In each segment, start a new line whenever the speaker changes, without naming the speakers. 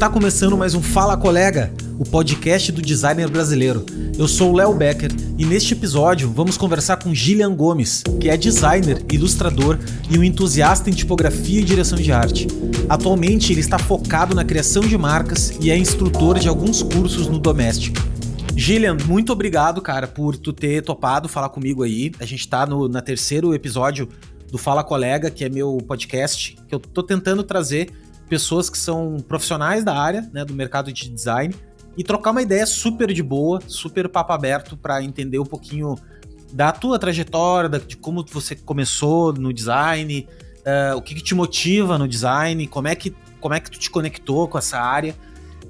Está começando mais um Fala Colega, o podcast do designer brasileiro. Eu sou o Léo Becker e neste episódio vamos conversar com Gillian Gomes, que é designer, ilustrador e um entusiasta em tipografia e direção de arte. Atualmente ele está focado na criação de marcas e é instrutor de alguns cursos no Domestic. Gillian, muito obrigado, cara, por tu ter topado falar comigo aí. A gente tá no na terceiro episódio do Fala Colega, que é meu podcast, que eu tô tentando trazer pessoas que são profissionais da área, né, do mercado de design, e trocar uma ideia super de boa, super papo aberto para entender um pouquinho da tua trajetória, de como você começou no design, uh, o que, que, te motiva no design, como é que como é que tu te conectou com essa área.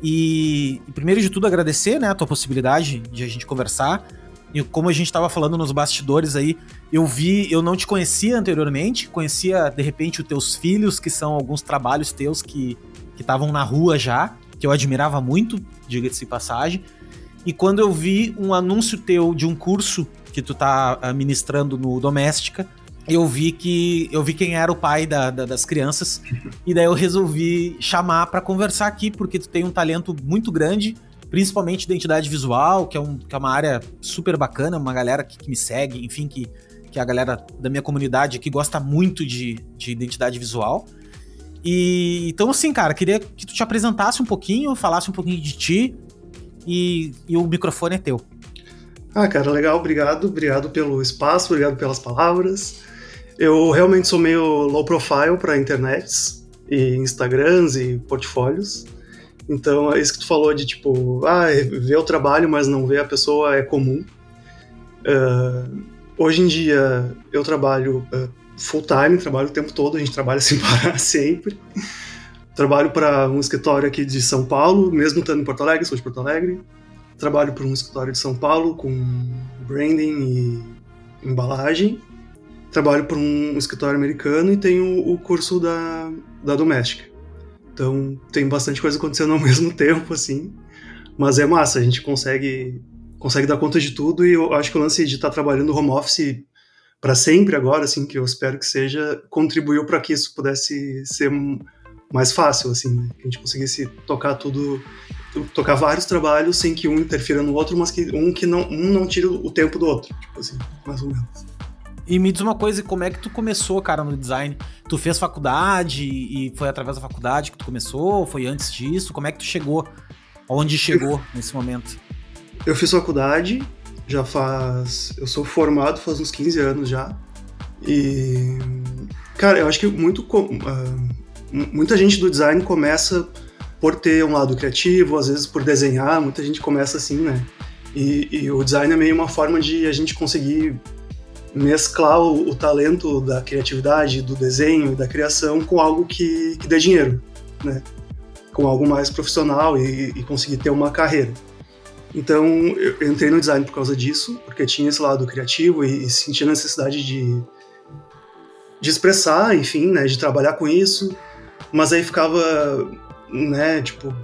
E, primeiro de tudo agradecer, né, a tua possibilidade de a gente conversar. E como a gente estava falando nos bastidores aí, eu vi, eu não te conhecia anteriormente, conhecia de repente os teus filhos, que são alguns trabalhos teus que estavam na rua já, que eu admirava muito, diga-se passagem. E quando eu vi um anúncio teu de um curso que tu tá ah, ministrando no Doméstica, eu vi que eu vi quem era o pai da, da, das crianças e daí eu resolvi chamar para conversar aqui porque tu tem um talento muito grande principalmente identidade visual, que é, um, que é uma área super bacana, uma galera que, que me segue, enfim, que, que é a galera da minha comunidade que gosta muito de, de identidade visual. E então, assim, cara, queria que tu te apresentasse um pouquinho, falasse um pouquinho de ti e, e o microfone é teu.
Ah, cara, legal, obrigado, obrigado pelo espaço, obrigado pelas palavras. Eu realmente sou meio low profile para internets e Instagrams e portfólios. Então, é isso que tu falou de tipo, ah, ver o trabalho, mas não ver a pessoa é comum. Uh, hoje em dia, eu trabalho uh, full time, trabalho o tempo todo, a gente trabalha sem parar sempre. Trabalho para um escritório aqui de São Paulo, mesmo estando em Porto Alegre, sou de Porto Alegre. Trabalho para um escritório de São Paulo com branding e embalagem. Trabalho para um escritório americano e tenho o curso da, da Doméstica. Então tem bastante coisa acontecendo ao mesmo tempo, assim. Mas é massa, a gente consegue, consegue dar conta de tudo e eu acho que o lance de estar tá trabalhando home office para sempre agora, assim, que eu espero que seja, contribuiu para que isso pudesse ser mais fácil, assim, né? que a gente conseguisse tocar tudo, tocar vários trabalhos sem que um interfira no outro, mas que um que não, um não tire o tempo do outro, tipo assim, mais ou menos.
E me diz uma coisa, como é que tu começou, cara, no design? Tu fez faculdade e foi através da faculdade que tu começou? Foi antes disso? Como é que tu chegou? Onde chegou eu, nesse momento?
Eu fiz faculdade, já faz. Eu sou formado faz uns 15 anos já. E. Cara, eu acho que muito. Uh, muita gente do design começa por ter um lado criativo, às vezes por desenhar, muita gente começa assim, né? E, e o design é meio uma forma de a gente conseguir mesclar o, o, talento da criatividade, do desenho da criação com algo que, que dê dinheiro, né? Com algo mais profissional e, e conseguir ter uma carreira. Então, eu entrei no design por causa disso, porque tinha esse lado criativo e, e sentia a necessidade de, de expressar, enfim, né, de trabalhar com isso, mas aí ficava, né, tipo,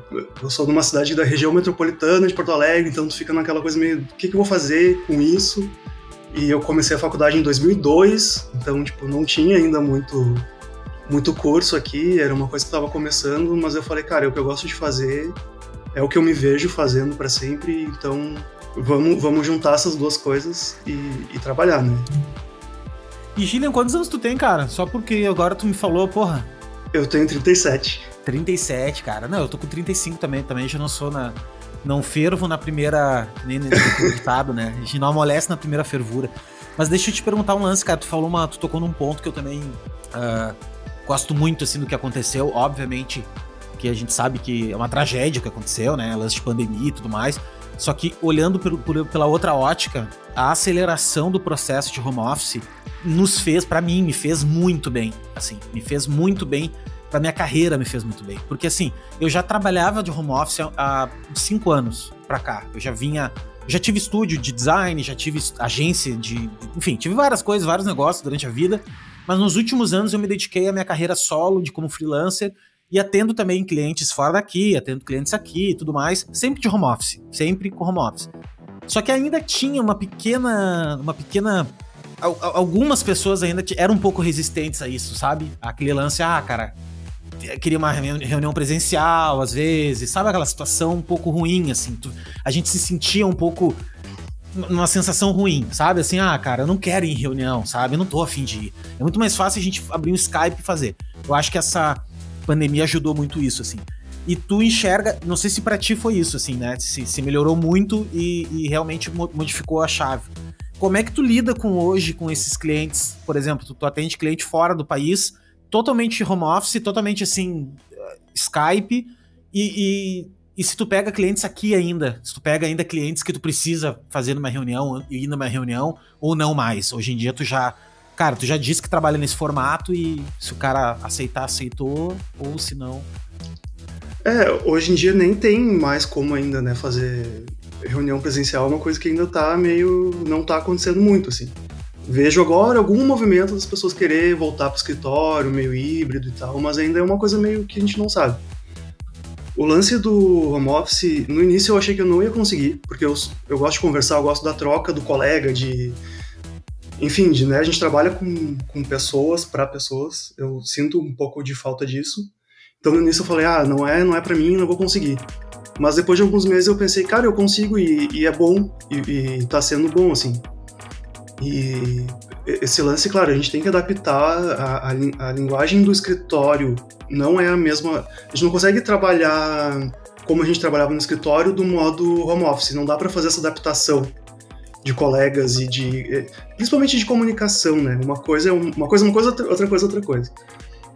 eu sou de uma cidade da região metropolitana de Porto Alegre, então tu fica naquela coisa meio, o que, que eu vou fazer com isso? E eu comecei a faculdade em 2002, então, tipo, não tinha ainda muito muito curso aqui, era uma coisa que estava começando, mas eu falei, cara, é o que eu gosto de fazer, é o que eu me vejo fazendo para sempre, então vamos, vamos juntar essas duas coisas e, e trabalhar, né?
E Gillian, quantos anos tu tem, cara? Só porque agora tu me falou, porra.
Eu tenho 37.
37, cara. Não, eu tô com 35 também, também já não sou na, não fervo na primeira. Nem no ditado, né? A gente não amolece na primeira fervura. Mas deixa eu te perguntar um lance, cara. Tu falou uma. Tu tocou num ponto que eu também uh, gosto muito assim do que aconteceu. Obviamente que a gente sabe que é uma tragédia o que aconteceu, né? Lance de pandemia e tudo mais. Só que olhando por, por, pela outra ótica, a aceleração do processo de home office nos fez, para mim, me fez muito bem. Assim, me fez muito bem pra minha carreira me fez muito bem. Porque assim, eu já trabalhava de home office há cinco anos pra cá. Eu já vinha. Já tive estúdio de design, já tive agência de. Enfim, tive várias coisas, vários negócios durante a vida. Mas nos últimos anos eu me dediquei à minha carreira solo, de como freelancer, e atendo também clientes fora daqui, atendo clientes aqui e tudo mais, sempre de home office, sempre com home office. Só que ainda tinha uma pequena, uma pequena algumas pessoas ainda eram um pouco resistentes a isso, sabe? Aquele lance, ah, cara, queria uma reunião presencial às vezes, sabe aquela situação um pouco ruim, assim. Tu, a gente se sentia um pouco numa sensação ruim, sabe? Assim, ah, cara, eu não quero ir em reunião, sabe? Eu não tô afim de ir. É muito mais fácil a gente abrir um Skype e fazer. Eu acho que essa pandemia ajudou muito isso, assim. E tu enxerga, não sei se para ti foi isso, assim, né? Se, se melhorou muito e, e realmente modificou a chave. Como é que tu lida com hoje com esses clientes? Por exemplo, tu, tu atende cliente fora do país, totalmente home office, totalmente assim, Skype, e, e, e, se tu pega clientes aqui ainda, se tu pega ainda clientes que tu precisa fazer numa reunião, ir numa reunião, ou não mais. Hoje em dia tu já. Cara, tu já disse que trabalha nesse formato e se o cara aceitar, aceitou, ou se não.
É, hoje em dia nem tem mais como ainda, né, fazer reunião presencial, é uma coisa que ainda tá meio. não tá acontecendo muito, assim. Vejo agora algum movimento das pessoas querer voltar pro escritório, meio híbrido e tal, mas ainda é uma coisa meio que a gente não sabe. O lance do home office, no início eu achei que eu não ia conseguir, porque eu, eu gosto de conversar, eu gosto da troca do colega, de. Enfim, de, né, a gente trabalha com, com pessoas, para pessoas, eu sinto um pouco de falta disso. Então no início eu falei, ah, não é, não é para mim, não vou conseguir. Mas depois de alguns meses eu pensei, cara, eu consigo e, e é bom, e, e tá sendo bom, assim. E esse lance, claro, a gente tem que adaptar a, a, a, linguagem do escritório. Não é a mesma. A gente não consegue trabalhar como a gente trabalhava no escritório do modo home office. Não dá para fazer essa adaptação de colegas e de. Eh, principalmente de comunicação, né? Uma coisa é uma coisa, uma coisa, outra coisa, outra coisa.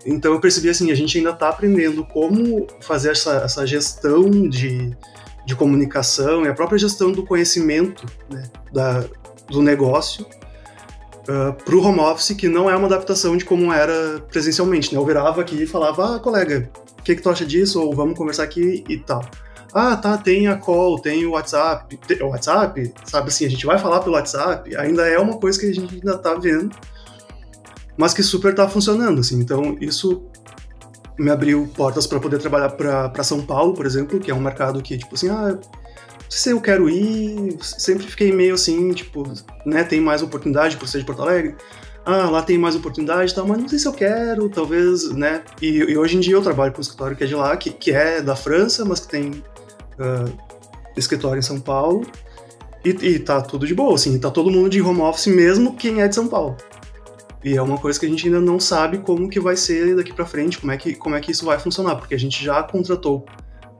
Então eu percebi assim, a gente ainda está aprendendo como fazer essa, essa gestão de, de comunicação e a própria gestão do conhecimento né, da, do negócio uh, para o home office, que não é uma adaptação de como era presencialmente. Né? Eu virava aqui e falava, ah, colega, o que, que tu acha disso? Ou vamos conversar aqui e tal. Ah, tá, tem a call, tem o WhatsApp. O WhatsApp, sabe assim, a gente vai falar pelo WhatsApp, ainda é uma coisa que a gente ainda está vendo mas que super tá funcionando, assim. Então, isso me abriu portas para poder trabalhar para São Paulo, por exemplo, que é um mercado que, tipo assim, ah, se eu quero ir, sempre fiquei meio assim, tipo, né, tem mais oportunidade por ser de Porto Alegre, ah, lá tem mais oportunidade e tal, mas não sei se eu quero, talvez, né, e, e, hoje em dia eu trabalho com um escritório que é de lá, que, que é da França, mas que tem uh, escritório em São Paulo, e, e tá tudo de boa, assim, tá todo mundo de home office mesmo quem é de São Paulo. E é uma coisa que a gente ainda não sabe como que vai ser daqui para frente, como é que como é que isso vai funcionar, porque a gente já contratou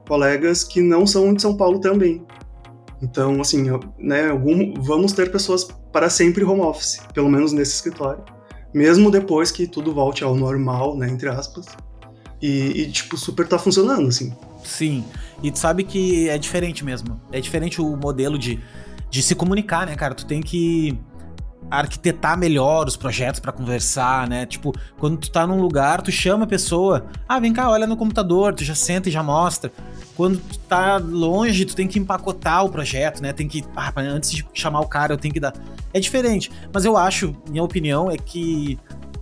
colegas que não são de São Paulo também. Então, assim, né, algum, vamos ter pessoas para sempre home office, pelo menos nesse escritório, mesmo depois que tudo volte ao normal, né, entre aspas. E, e tipo, super tá funcionando, assim.
Sim. E tu sabe que é diferente mesmo. É diferente o modelo de, de se comunicar, né, cara? Tu tem que arquitetar melhor os projetos para conversar, né? Tipo, quando tu tá num lugar, tu chama a pessoa, ah, vem cá, olha no computador, tu já senta e já mostra. Quando tu tá longe, tu tem que empacotar o projeto, né? Tem que, ah, antes de chamar o cara, eu tenho que dar. É diferente, mas eu acho, minha opinião é que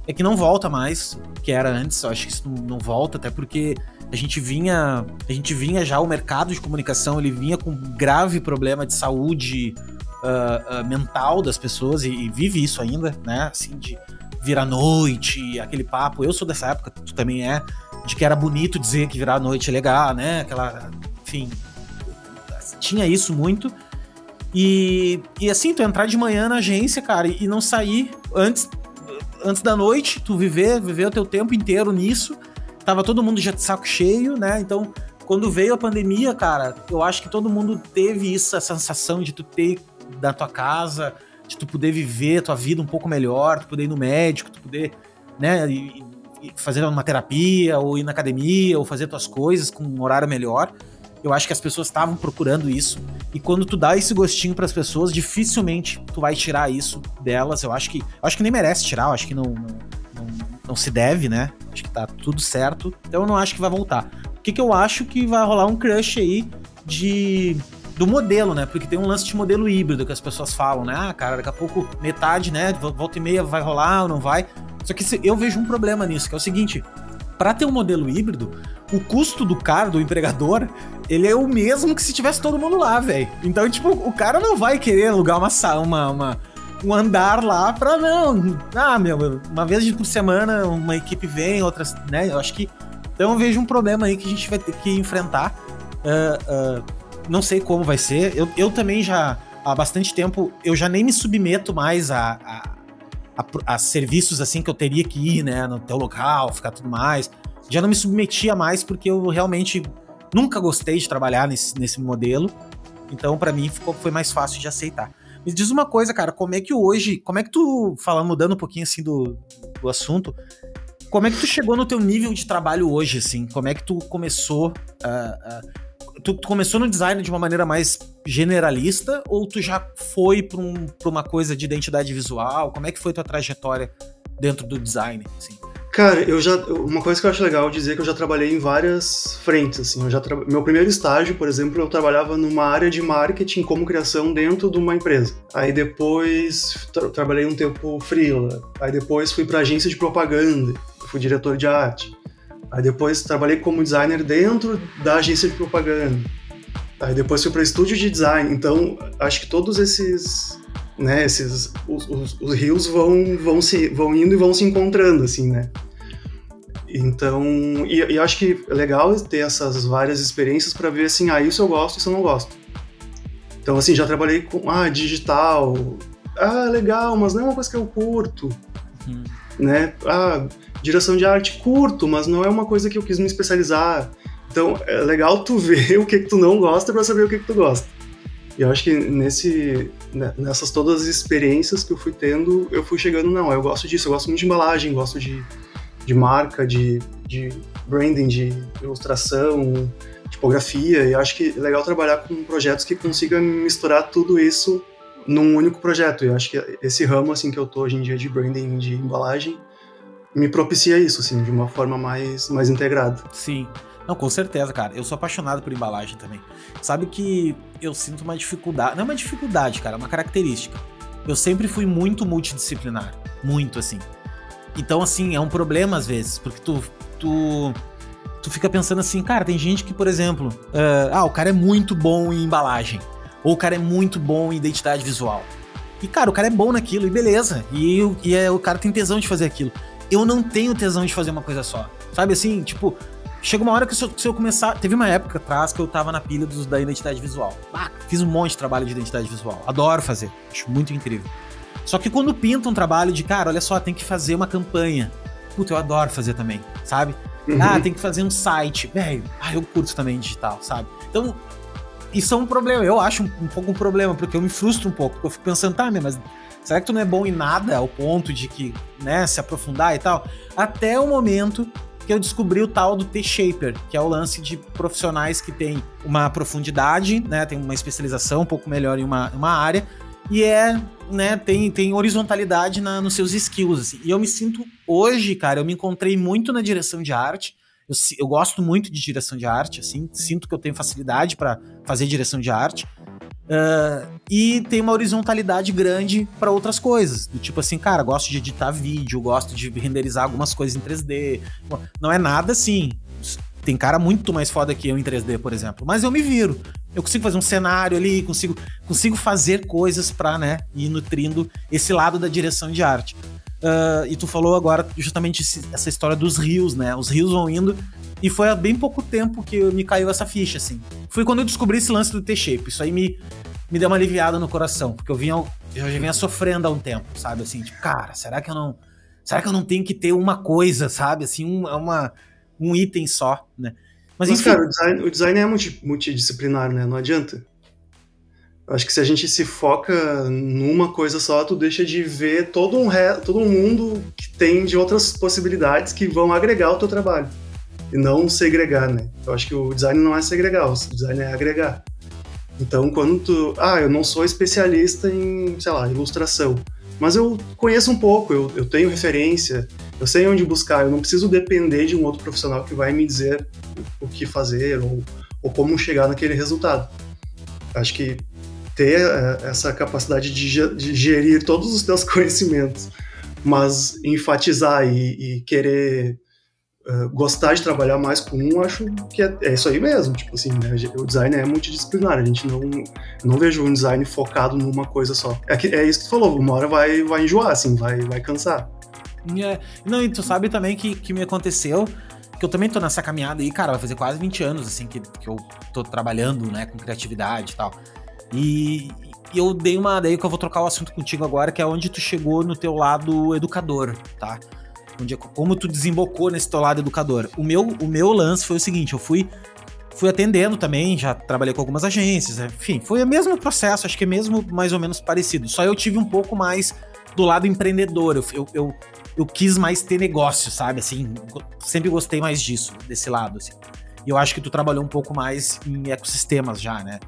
é que não volta mais que era antes, eu acho que isso não, volta, até porque a gente vinha, a gente vinha já o mercado de comunicação, ele vinha com grave problema de saúde uh, uh, mental das pessoas e, e, vive isso ainda, né? Assim, de virar noite, aquele papo. Eu sou dessa época, tu também é, de que era bonito dizer que virar noite é legal, né? Aquela. Enfim. Tinha isso muito. E, e assim, tu entrar de manhã na agência, cara, e não sair antes, antes da noite, tu viver, viver o teu tempo inteiro nisso. Tava todo mundo já de saco cheio, né? Então, quando veio a pandemia, cara, eu acho que todo mundo teve isso, essa sensação de tu ter da tua casa, de tu poder viver tua vida um pouco melhor, tu poder ir no médico, tu poder, né, fazer uma terapia, ou ir na academia, ou fazer tuas coisas com um horário melhor. Eu acho que as pessoas estavam procurando isso. E quando tu dá esse gostinho para as pessoas, dificilmente tu vai tirar isso delas. Eu acho que, acho que nem merece tirar, eu acho que não, não, não, não se deve, né? Acho que tá tudo certo. Então eu não acho que vai voltar. O que, que eu acho que vai rolar um crush aí de do modelo, né? Porque tem um lance de modelo híbrido que as pessoas falam, né? Ah, cara, daqui a pouco metade, né? Volta e meia vai rolar ou não vai. Só que eu vejo um problema nisso, que é o seguinte: para ter um modelo híbrido, o custo do cara, do empregador, ele é o mesmo que se tivesse todo mundo lá, velho. Então, tipo, o cara não vai querer alugar uma, uma, uma um andar lá pra não. Ah, meu, uma vez por semana uma equipe vem, outras, né? Eu acho que. Então eu vejo um problema aí que a gente vai ter que enfrentar. Uh, uh, não sei como vai ser. Eu, eu também já, há bastante tempo, eu já nem me submeto mais a, a, a, a serviços assim que eu teria que ir, né? No teu local, ficar tudo mais. Já não me submetia mais porque eu realmente nunca gostei de trabalhar nesse, nesse modelo. Então, para mim, ficou, foi mais fácil de aceitar. Me diz uma coisa, cara, como é que hoje, como é que tu, falando, mudando um pouquinho assim do, do assunto, como é que tu chegou no teu nível de trabalho hoje, assim? Como é que tu começou uh, uh, tu, tu, começou no design de uma maneira mais generalista ou tu já foi para um, uma coisa de identidade visual? Como é que foi tua trajetória dentro do design, assim?
Cara, eu já. Uma coisa que eu acho legal dizer é que eu já trabalhei em várias frentes, assim. Eu já tra... Meu primeiro estágio, por exemplo, eu trabalhava numa área de marketing como criação dentro de uma empresa. Aí depois tra trabalhei um tempo freela. Aí depois fui para agência de propaganda, fui diretor de arte. Aí depois trabalhei como designer dentro da agência de propaganda. Aí depois fui para estúdio de design. Então, acho que todos esses né? Esses, os, os, os, rios vão, vão, se, vão indo e vão se encontrando, assim, né? Então, e, e acho que é legal ter essas várias experiências para ver, assim, ah, isso eu gosto, isso eu não gosto. Então, assim, já trabalhei com, ah, digital, ah, legal, mas não é uma coisa que eu curto, uhum. Né? Ah, direção de arte, curto, mas não é uma coisa que eu quis me especializar. Então, é legal tu ver o que, que tu não gosta para saber o que, que tu gosta. E eu acho que nesse, né, nessas todas as experiências que eu fui tendo, eu fui chegando, não, eu gosto disso, eu gosto muito de embalagem, gosto de, de marca, de, de branding, de ilustração, tipografia, e acho que é legal trabalhar com projetos que consigam misturar tudo isso num único projeto. Eu acho que esse ramo assim que eu tô hoje em dia de branding, de embalagem, me propicia isso, assim, de uma forma mais, mais integrada.
Sim. Não, com certeza, cara. Eu sou apaixonado por embalagem também. Sabe que eu sinto uma dificuldade. Não é uma dificuldade, cara, é uma característica. Eu sempre fui muito multidisciplinar. Muito, assim. Então, assim, é um problema às vezes, porque tu. tu tu fica pensando assim, cara, tem gente que, por exemplo, uh, ah, o cara é muito bom em embalagem, ou o cara é muito bom em identidade visual. E, cara, o cara é bom naquilo, e beleza. E, e é, o cara tem tesão de fazer aquilo. Eu não tenho tesão de fazer uma coisa só. Sabe assim, tipo, Chega uma hora que se eu, se eu, começar. Teve uma época atrás que eu tava na pilha dos, da identidade visual. Ah, fiz um monte de trabalho de identidade visual. Adoro fazer. Acho muito incrível. Só que quando pinta um trabalho de, cara, olha só, tem que fazer uma campanha. Puta, eu adoro fazer também, sabe? Uhum. Ah, tem que fazer um site. Velho, ah, eu curto também digital, sabe? Então, isso é um problema. Eu acho um, um pouco um problema, porque eu me frustro um pouco. Porque eu fico pensando, tá, mas será que tu não é bom em nada ao ponto de que, né, se aprofundar e tal? Até o momento que eu descobri o tal do T-Shaper, que é o lance de profissionais que têm uma profundidade, né, tem uma especialização um pouco melhor em uma, uma área, e é, né, tem, tem horizontalidade na, nos seus skills, assim. E eu me sinto, hoje, cara, eu me encontrei muito na direção de arte, eu, eu gosto muito de direção de arte, assim, sinto que eu tenho facilidade para fazer direção de arte, Uh, e tem uma horizontalidade grande para outras coisas. Do tipo assim, cara, gosto de editar vídeo, gosto de renderizar algumas coisas em 3D. Não é nada assim. Tem cara muito mais foda que eu em 3D, por exemplo. Mas eu me viro. Eu consigo fazer um cenário ali, consigo, consigo fazer coisas pra, né, ir nutrindo esse lado da direção de arte. Uh, e tu falou agora justamente essa história dos rios, né? Os rios vão indo. E foi há bem pouco tempo que me caiu essa ficha, assim. Foi quando eu descobri esse lance do T-shape. Isso aí me, me deu uma aliviada no coração, porque eu vinha, eu já vinha sofrendo há um tempo, sabe? Assim, tipo, cara, será que eu não. Será que eu não tenho que ter uma coisa, sabe? Assim, um, uma, um item só, né?
Mas, Mas cara, o design, o design é multi, multidisciplinar, né? Não adianta. Acho que se a gente se foca numa coisa só, tu deixa de ver todo um, re... todo um mundo que tem de outras possibilidades que vão agregar o teu trabalho. E não segregar, né? Eu acho que o design não é segregar, o design é agregar. Então, quando tu. Ah, eu não sou especialista em, sei lá, ilustração. Mas eu conheço um pouco, eu, eu tenho referência, eu sei onde buscar, eu não preciso depender de um outro profissional que vai me dizer o que fazer ou, ou como chegar naquele resultado. Acho que ter é, essa capacidade de, gerir todos os teus conhecimentos, mas enfatizar e, e querer uh, gostar de trabalhar mais com um, acho que é, é isso aí mesmo. Tipo assim, né? o design é multidisciplinar. A gente não, não vejo um design focado numa coisa só. É, é isso que tu falou, uma hora vai, vai enjoar, assim, vai, vai cansar.
É, não, e tu sabe também que, que me aconteceu que eu também tô nessa caminhada aí, cara, vai fazer quase 20 anos, assim, que, que eu tô trabalhando, né, com criatividade e tal. E, eu dei uma. Daí que eu vou trocar o assunto contigo agora, que é onde tu chegou no teu lado educador, tá? Onde, como tu desembocou nesse teu lado educador. O meu, o meu lance foi o seguinte: eu fui fui atendendo também, já trabalhei com algumas agências, né? enfim, foi o mesmo processo, acho que é mesmo mais ou menos parecido. Só eu tive um pouco mais do lado empreendedor. Eu, eu, eu, eu quis mais ter negócio, sabe? Assim, sempre gostei mais disso, desse lado, assim. E eu acho que tu trabalhou um pouco mais em ecossistemas já, né?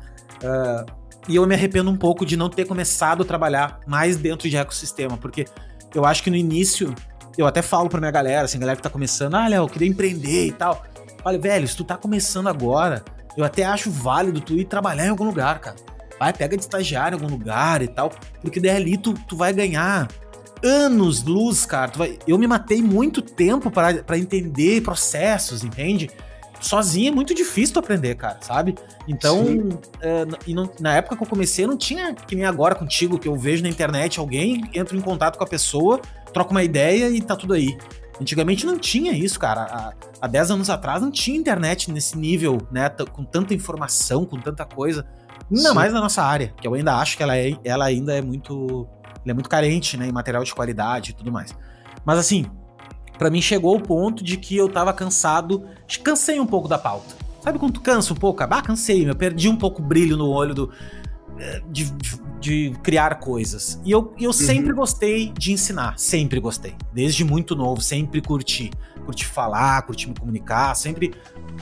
Uh, e eu me arrependo um pouco de não ter começado a trabalhar mais dentro de ecossistema, porque eu acho que no início, eu até falo pra minha galera, assim, galera que tá começando, ah, Léo, eu queria empreender e tal. Olha, velho, se tu tá começando agora, eu até acho válido tu ir trabalhar em algum lugar, cara. Vai, pega de estagiário em algum lugar e tal, porque daí ali tu, tu vai ganhar anos luz, cara. Vai... Eu me matei muito tempo para entender processos, entende? Sozinho é muito difícil tu aprender, cara, sabe? Então, é, e não, na época que eu comecei, não tinha que nem agora contigo, que eu vejo na internet alguém, entro em contato com a pessoa, troco uma ideia e tá tudo aí. Antigamente não tinha isso, cara. Há, há 10 anos atrás não tinha internet nesse nível, né? Com tanta informação, com tanta coisa. Ainda Sim. mais na nossa área, que eu ainda acho que ela, é, ela ainda é muito é muito carente, né, em material de qualidade e tudo mais. Mas assim, para mim chegou o ponto de que eu tava cansado, cansei um pouco da pauta. Sabe quando tu cansa um pouco? Ah, cansei, eu perdi um pouco o brilho no olho do, eh, de, de, de criar coisas. E eu, eu uhum. sempre gostei de ensinar, sempre gostei. Desde muito novo, sempre curti. Curti falar, curti me comunicar, sempre,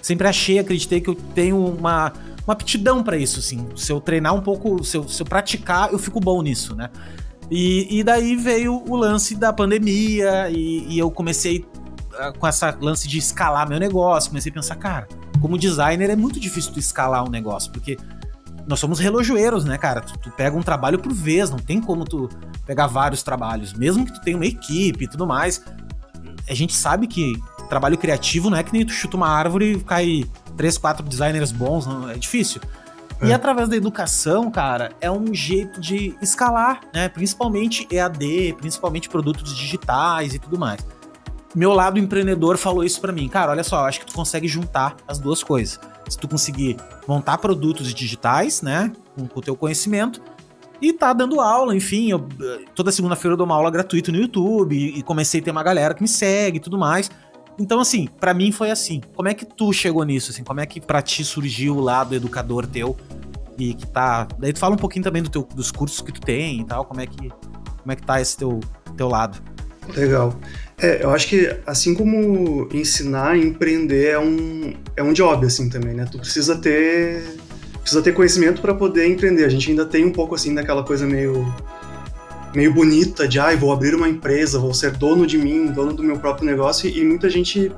sempre achei, acreditei que eu tenho uma, uma aptidão para isso, assim. Se eu treinar um pouco, se eu, se eu praticar, eu fico bom nisso, né? E, e daí veio o lance da pandemia e, e eu comecei uh, com essa lance de escalar meu negócio. Comecei a pensar, cara, como designer é muito difícil tu escalar um negócio, porque nós somos relojoeiros, né, cara? Tu, tu, pega um trabalho por vez, não tem como tu pegar vários trabalhos, mesmo que tu tenha uma equipe e tudo mais. A gente sabe que trabalho criativo não é que nem tu chuta uma árvore e cai três, quatro designers bons, não, é difícil. E é. através da educação, cara, é um jeito de escalar, né? Principalmente EAD, principalmente produtos digitais e tudo mais. Meu lado empreendedor falou isso para mim. Cara, olha só, acho que tu consegue juntar as duas coisas. Se tu conseguir montar produtos digitais, né, com, com o teu conhecimento, e tá dando aula, enfim, eu, toda segunda-feira eu dou uma aula gratuita no YouTube e, e comecei a ter uma galera que me segue e tudo mais. Então, assim, para mim foi assim. Como é que tu chegou nisso, assim? Como é que pra ti surgiu o lado educador teu e que tá... Daí tu fala um pouquinho também do teu, dos cursos que tu tem e tal, como é que, como é que tá esse teu, teu lado.
Legal. É, eu acho que assim como ensinar, empreender é um, é um job, assim, também, né? Tu precisa ter precisa ter conhecimento para poder empreender. A gente ainda tem um pouco, assim, daquela coisa meio meio bonita de, ah, vou abrir uma empresa, vou ser dono de mim, dono do meu próprio negócio, e muita gente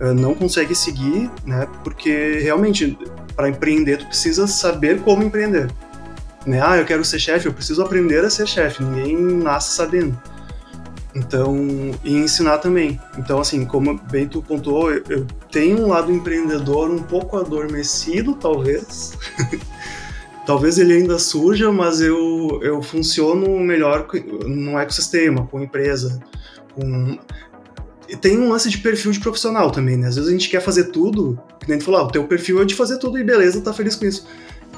uh, não consegue seguir, né? Porque realmente, para empreender, tu precisa saber como empreender. Né? Ah, eu quero ser chefe, eu preciso aprender a ser chefe, ninguém nasce sabendo. Então, e ensinar também. Então, assim, como bem tu pontuou, eu tenho um lado empreendedor um pouco adormecido, talvez. talvez ele ainda surja, mas eu, eu funciono melhor no ecossistema, com empresa, com... Tem um lance de perfil de profissional também, né? Às vezes a gente quer fazer tudo, que nem tu falou, ah, o teu perfil é de fazer tudo e beleza, tá feliz com isso.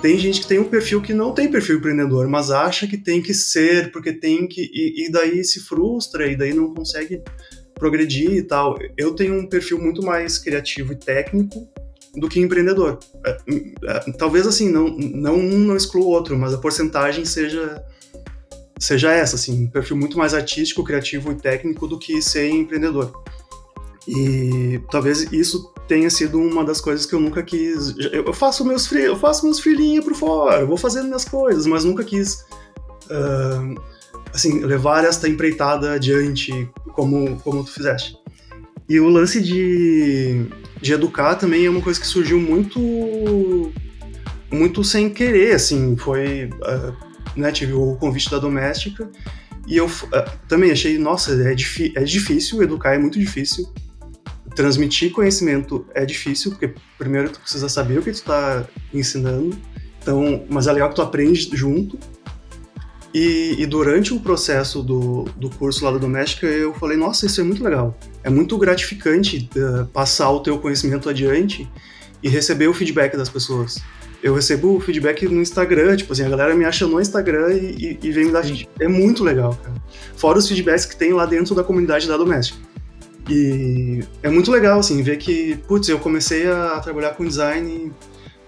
Tem gente que tem um perfil que não tem perfil empreendedor, mas acha que tem que ser, porque tem que. E, e daí se frustra, e daí não consegue progredir e tal. Eu tenho um perfil muito mais criativo e técnico, do que empreendedor. É, é, talvez assim, não, não um não exclua o outro, mas a porcentagem seja seja essa, assim, um perfil muito mais artístico, criativo e técnico do que ser empreendedor. E talvez isso tenha sido uma das coisas que eu nunca quis. Eu faço meus eu faço meus filhinhos por fora, vou fazendo minhas coisas, mas nunca quis uh, assim levar esta empreitada adiante como como tu fizeste. E o lance de de educar também é uma coisa que surgiu muito muito sem querer, assim, foi, uh, né, tive o convite da doméstica e eu uh, também achei, nossa, é, é difícil, educar é muito difícil, transmitir conhecimento é difícil, porque primeiro tu precisa saber o que tu está ensinando, então, mas é legal que tu aprende junto. E, e, durante o processo do, do curso lá da Doméstica, eu falei, nossa, isso é muito legal. É muito gratificante uh, passar o teu conhecimento adiante e receber o feedback das pessoas. Eu recebo o feedback no Instagram, tipo assim, a galera me acha no Instagram e, e, vem me dar feedback. É muito legal, cara. Fora os feedbacks que tem lá dentro da comunidade da Doméstica. E é muito legal, assim, ver que, putz, eu comecei a trabalhar com design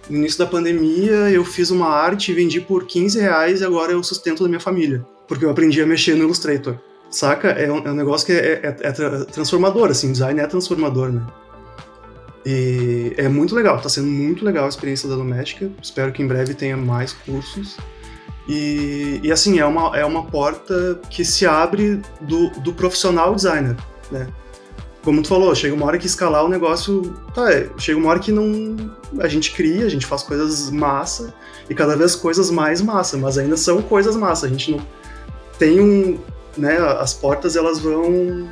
no início da pandemia, eu fiz uma arte e vendi por 15 reais e agora eu sustento da minha família. Porque eu aprendi a mexer no Illustrator. Saca? É um, é um negócio que é, é, é, transformador, assim, design é transformador, né? E é muito legal, tá sendo muito legal a experiência da Doméstica. Espero que em breve tenha mais cursos. E, e assim, é uma, é uma porta que se abre do, do profissional designer, né? Como tu falou, chega uma hora que escalar o negócio, tá, é, chega uma hora que não a gente cria, a gente faz coisas massa e cada vez coisas mais massa, mas ainda são coisas massa, a gente não tem um, né, as portas elas vão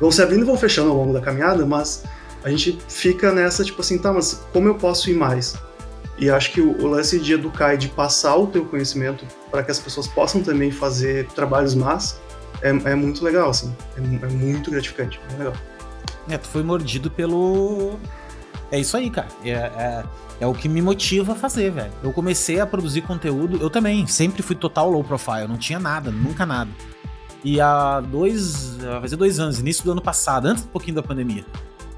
vão se abrindo e vão fechando ao longo da caminhada, mas a gente fica nessa tipo assim, tá, mas como eu posso ir mais? E acho que o, o lance de educar e de passar o teu conhecimento para que as pessoas possam também fazer trabalhos massa é, é muito legal, assim, é, é muito gratificante, é legal.
É, tu foi mordido pelo. É isso aí, cara. É, é, é, o que me motiva a fazer, velho. Eu comecei a produzir conteúdo, eu também, sempre fui total low profile, não tinha nada, nunca nada. E há dois. Vai fazer dois anos, início do ano passado, antes um pouquinho da pandemia,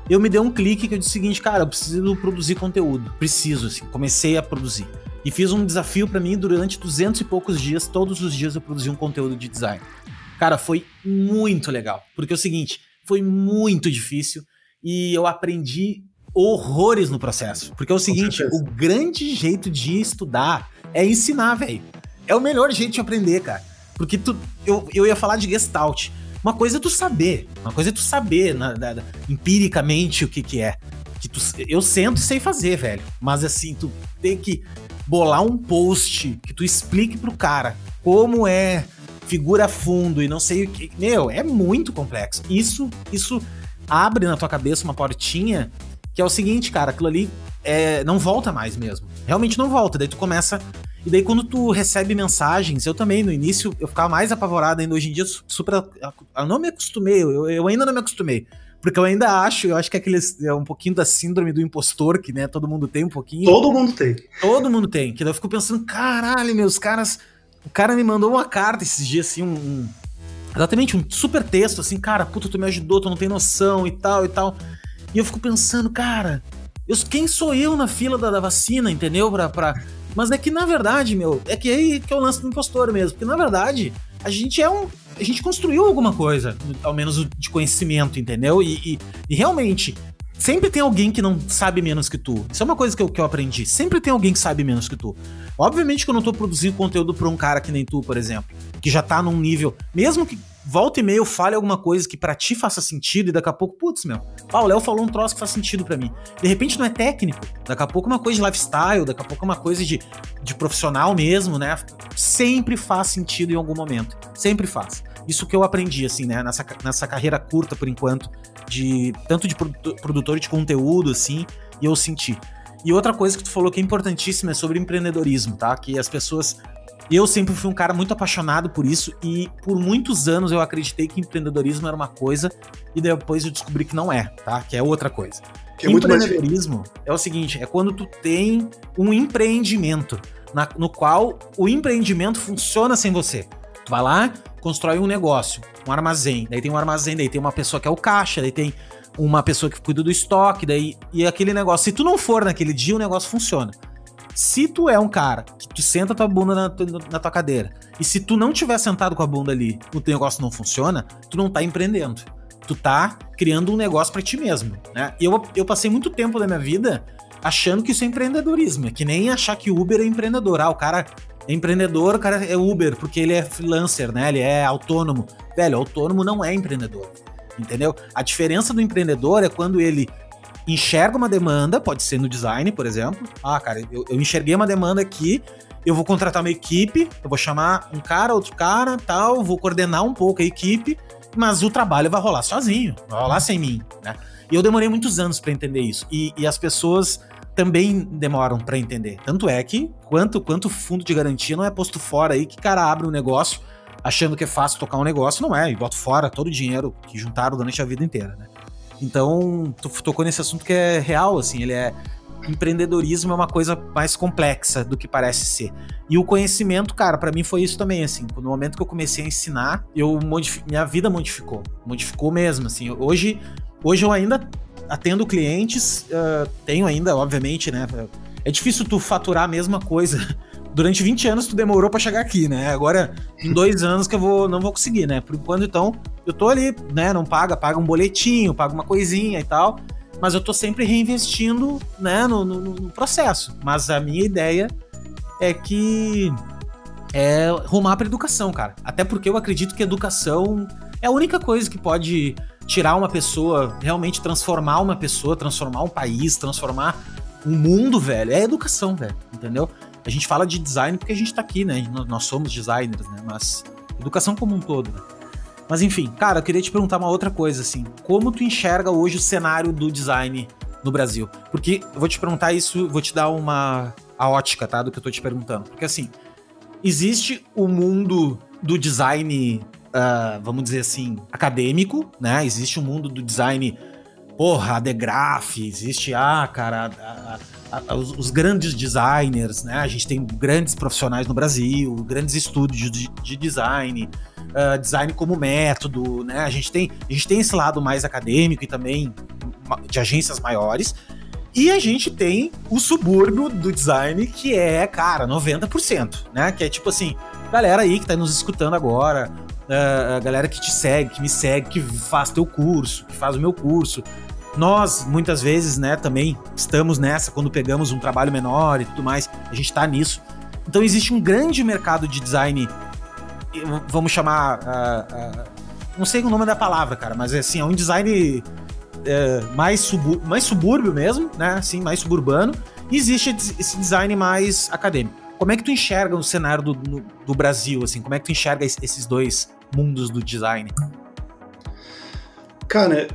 eu me dei um clique que eu disse o seguinte, cara, eu preciso produzir conteúdo. Preciso, assim. Comecei a produzir. E fiz um desafio para mim durante duzentos e poucos dias, todos os dias eu produzi um conteúdo de design. Cara, foi muito legal. Porque é o seguinte foi muito difícil e eu aprendi horrores no processo. Porque é o seguinte, o grande jeito de estudar é ensinar, velho. É o melhor jeito de aprender, cara. Porque tu, eu, eu ia falar de Gestalt. Uma coisa é tu saber, uma coisa é tu saber na, na, empiricamente o que que é. Que tu, eu sento e sei fazer, velho. Mas assim, tu tem que bolar um post que tu explique pro cara como é figura fundo e não sei o que. Meu, é muito complexo. Isso, isso abre na tua cabeça uma portinha que é o seguinte, cara, aquilo ali é, não volta mais mesmo. Realmente não volta. Daí tu começa. E daí quando tu recebe mensagens, eu também, no início, eu ficava mais apavorado ainda. Hoje em dia, super. Eu não me acostumei, eu, eu ainda não me acostumei. Porque eu ainda acho, eu acho que é, aquele, é um pouquinho da síndrome do impostor, que né, todo mundo tem um pouquinho.
Todo mundo tem.
Todo mundo tem. Que daí eu fico pensando, caralho, meus caras o cara me mandou uma carta esses dias, assim, um, um, Exatamente, um super texto, assim, cara, puta, tu me ajudou, tu não tem noção e tal e tal. E eu fico pensando, cara, eu, quem sou eu na fila da, da vacina, entendeu? Pra, pra... Mas é que, na verdade, meu, é que aí que é o lance do impostor mesmo. Porque, na verdade, a gente é um. A gente construiu alguma coisa, ao menos de conhecimento, entendeu? E, e, e realmente, Sempre tem alguém que não sabe menos que tu. Isso é uma coisa que eu, que eu aprendi. Sempre tem alguém que sabe menos que tu. Obviamente que eu não tô produzindo conteúdo pra um cara que nem tu, por exemplo, que já tá num nível. Mesmo que volta e meio fale alguma coisa que para ti faça sentido e daqui a pouco, putz, meu, ah, o Léo falou um troço que faz sentido para mim. De repente não é técnico, daqui a pouco é uma coisa de lifestyle, daqui a pouco é uma coisa de, de profissional mesmo, né? Sempre faz sentido em algum momento. Sempre faz. Isso que eu aprendi, assim, né, nessa, nessa carreira curta por enquanto, de tanto de produtor de conteúdo, assim, e eu senti. E outra coisa que tu falou que é importantíssima é sobre empreendedorismo, tá? Que as pessoas. Eu sempre fui um cara muito apaixonado por isso e por muitos anos eu acreditei que empreendedorismo era uma coisa e depois eu descobri que não é, tá? Que é outra coisa. Que é empreendedorismo é o seguinte, é quando tu tem um empreendimento na, no qual o empreendimento funciona sem você. Tu vai lá, constrói um negócio, um armazém, daí tem um armazém, daí tem uma pessoa que é o caixa, daí tem uma pessoa que cuida do estoque, daí e aquele negócio. Se tu não for naquele dia, o negócio funciona. Se tu é um cara que tu senta tua bunda na, na tua cadeira e se tu não tiver sentado com a bunda ali, o teu negócio não funciona, tu não tá empreendendo. Tu tá criando um negócio para ti mesmo, né? Eu, eu passei muito tempo da minha vida achando que isso é empreendedorismo. É que nem achar que Uber é empreendedor. Ah, o cara empreendedor, cara é Uber, porque ele é freelancer, né? Ele é autônomo. Velho, autônomo não é empreendedor. Entendeu? A diferença do empreendedor é quando ele enxerga uma demanda, pode ser no design, por exemplo. Ah, cara, eu, eu enxerguei uma demanda aqui, eu vou contratar uma equipe, eu vou chamar um cara, outro cara, tal, vou coordenar um pouco a equipe, mas o trabalho vai rolar sozinho, vai rolar sem mim, né? E eu demorei muitos anos para entender isso. E, e, as pessoas também demoram para entender. Tanto é que, quanto, quanto fundo de garantia não é posto fora aí, que cara abre um negócio achando que é fácil tocar um negócio, não é, e bota fora todo o dinheiro que juntaram durante a vida inteira, né? Então, tu tocou nesse assunto que é real, assim, ele é empreendedorismo é uma coisa mais complexa do que parece ser. E o conhecimento, cara, para mim foi isso também, assim. No momento que eu comecei a ensinar, eu minha vida modificou. Modificou mesmo, assim. Hoje, hoje eu ainda atendo clientes, uh, tenho ainda, obviamente, né? É difícil tu faturar a mesma coisa. Durante 20 anos tu demorou para chegar aqui, né? Agora, em dois anos que eu vou, não vou conseguir, né? Por enquanto, então, eu tô ali, né? Não paga, paga um boletinho, paga uma coisinha e tal mas eu tô sempre reinvestindo né, no, no, no processo. Mas a minha ideia é que é rumar para educação, cara. Até porque eu acredito que educação é a única coisa que pode tirar uma pessoa, realmente transformar uma pessoa, transformar um país, transformar um mundo, velho. É educação, velho. Entendeu? A gente fala de design porque a gente tá aqui, né? Nós somos designers, né? Mas educação como um todo, né? Mas enfim, cara, eu queria te perguntar uma outra coisa, assim. Como tu enxerga hoje o cenário do design no Brasil? Porque eu vou te perguntar isso, vou te dar uma a ótica, tá, do que eu tô te perguntando. Porque assim, existe o mundo do design, uh, vamos dizer assim, acadêmico, né? Existe o um mundo do design, porra, The Graph, existe, ah, cara, a, a, a, os, os, grandes designers, né? A gente tem grandes profissionais no Brasil, grandes estúdios de, de design uh, design como método, né? A gente, tem, a gente tem esse lado mais acadêmico e também de agências maiores. E a gente tem o subúrbio do design, que é, cara, 90%, né? Que é tipo assim, galera aí que tá nos escutando agora, a galera que te segue, que me segue, que faz teu curso, que faz o meu curso. Nós, muitas vezes, né, também estamos nessa quando pegamos um trabalho menor e tudo mais, a gente tá nisso. Então existe um grande mercado de design vamos chamar. Uh, uh, não sei o nome da palavra, cara, mas é assim, é um design uh, mais, subú mais subúrbio mesmo, né? Assim, mais suburbano. E existe esse design mais acadêmico. Como é que tu enxerga o cenário do, do Brasil, assim? Como é que tu enxerga esses dois mundos do design?
Cara,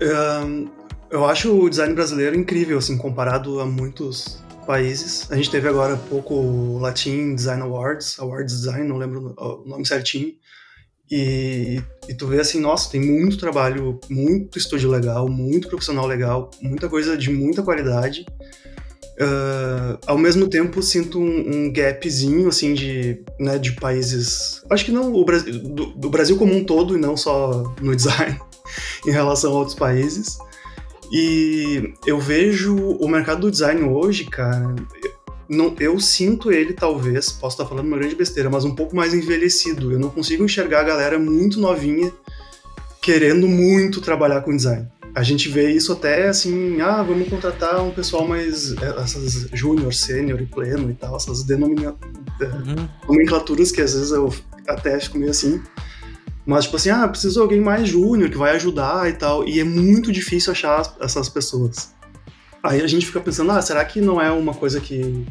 um, eu acho o design brasileiro incrível, assim, comparado a muitos países. A gente teve agora há pouco o Latin Design Awards, Awards Design, não lembro o nome certinho. E, e tu vê assim, nossa, tem muito trabalho, muito estúdio legal, muito profissional legal, muita coisa de muita qualidade. Uh, ao mesmo tempo, sinto um, um, gapzinho, assim, de, né, de países... Acho que não o Brasil, do, do Brasil como um todo, e não só no design, em relação a outros países. E eu vejo o mercado do design hoje, cara, não, eu sinto ele, talvez, posso estar falando uma grande besteira, mas um pouco mais envelhecido. Eu não consigo enxergar a galera muito novinha querendo muito trabalhar com design. A gente vê isso até assim, ah, vamos contratar um pessoal mais. É, essas júnior, sênior e pleno e tal, essas denomina, é, uhum. nomenclaturas que às vezes eu até fico meio assim. Mas, tipo assim, ah, preciso de alguém mais júnior que vai ajudar e tal. E é muito difícil achar essas pessoas. Aí a gente fica pensando, ah, será que não é uma coisa que,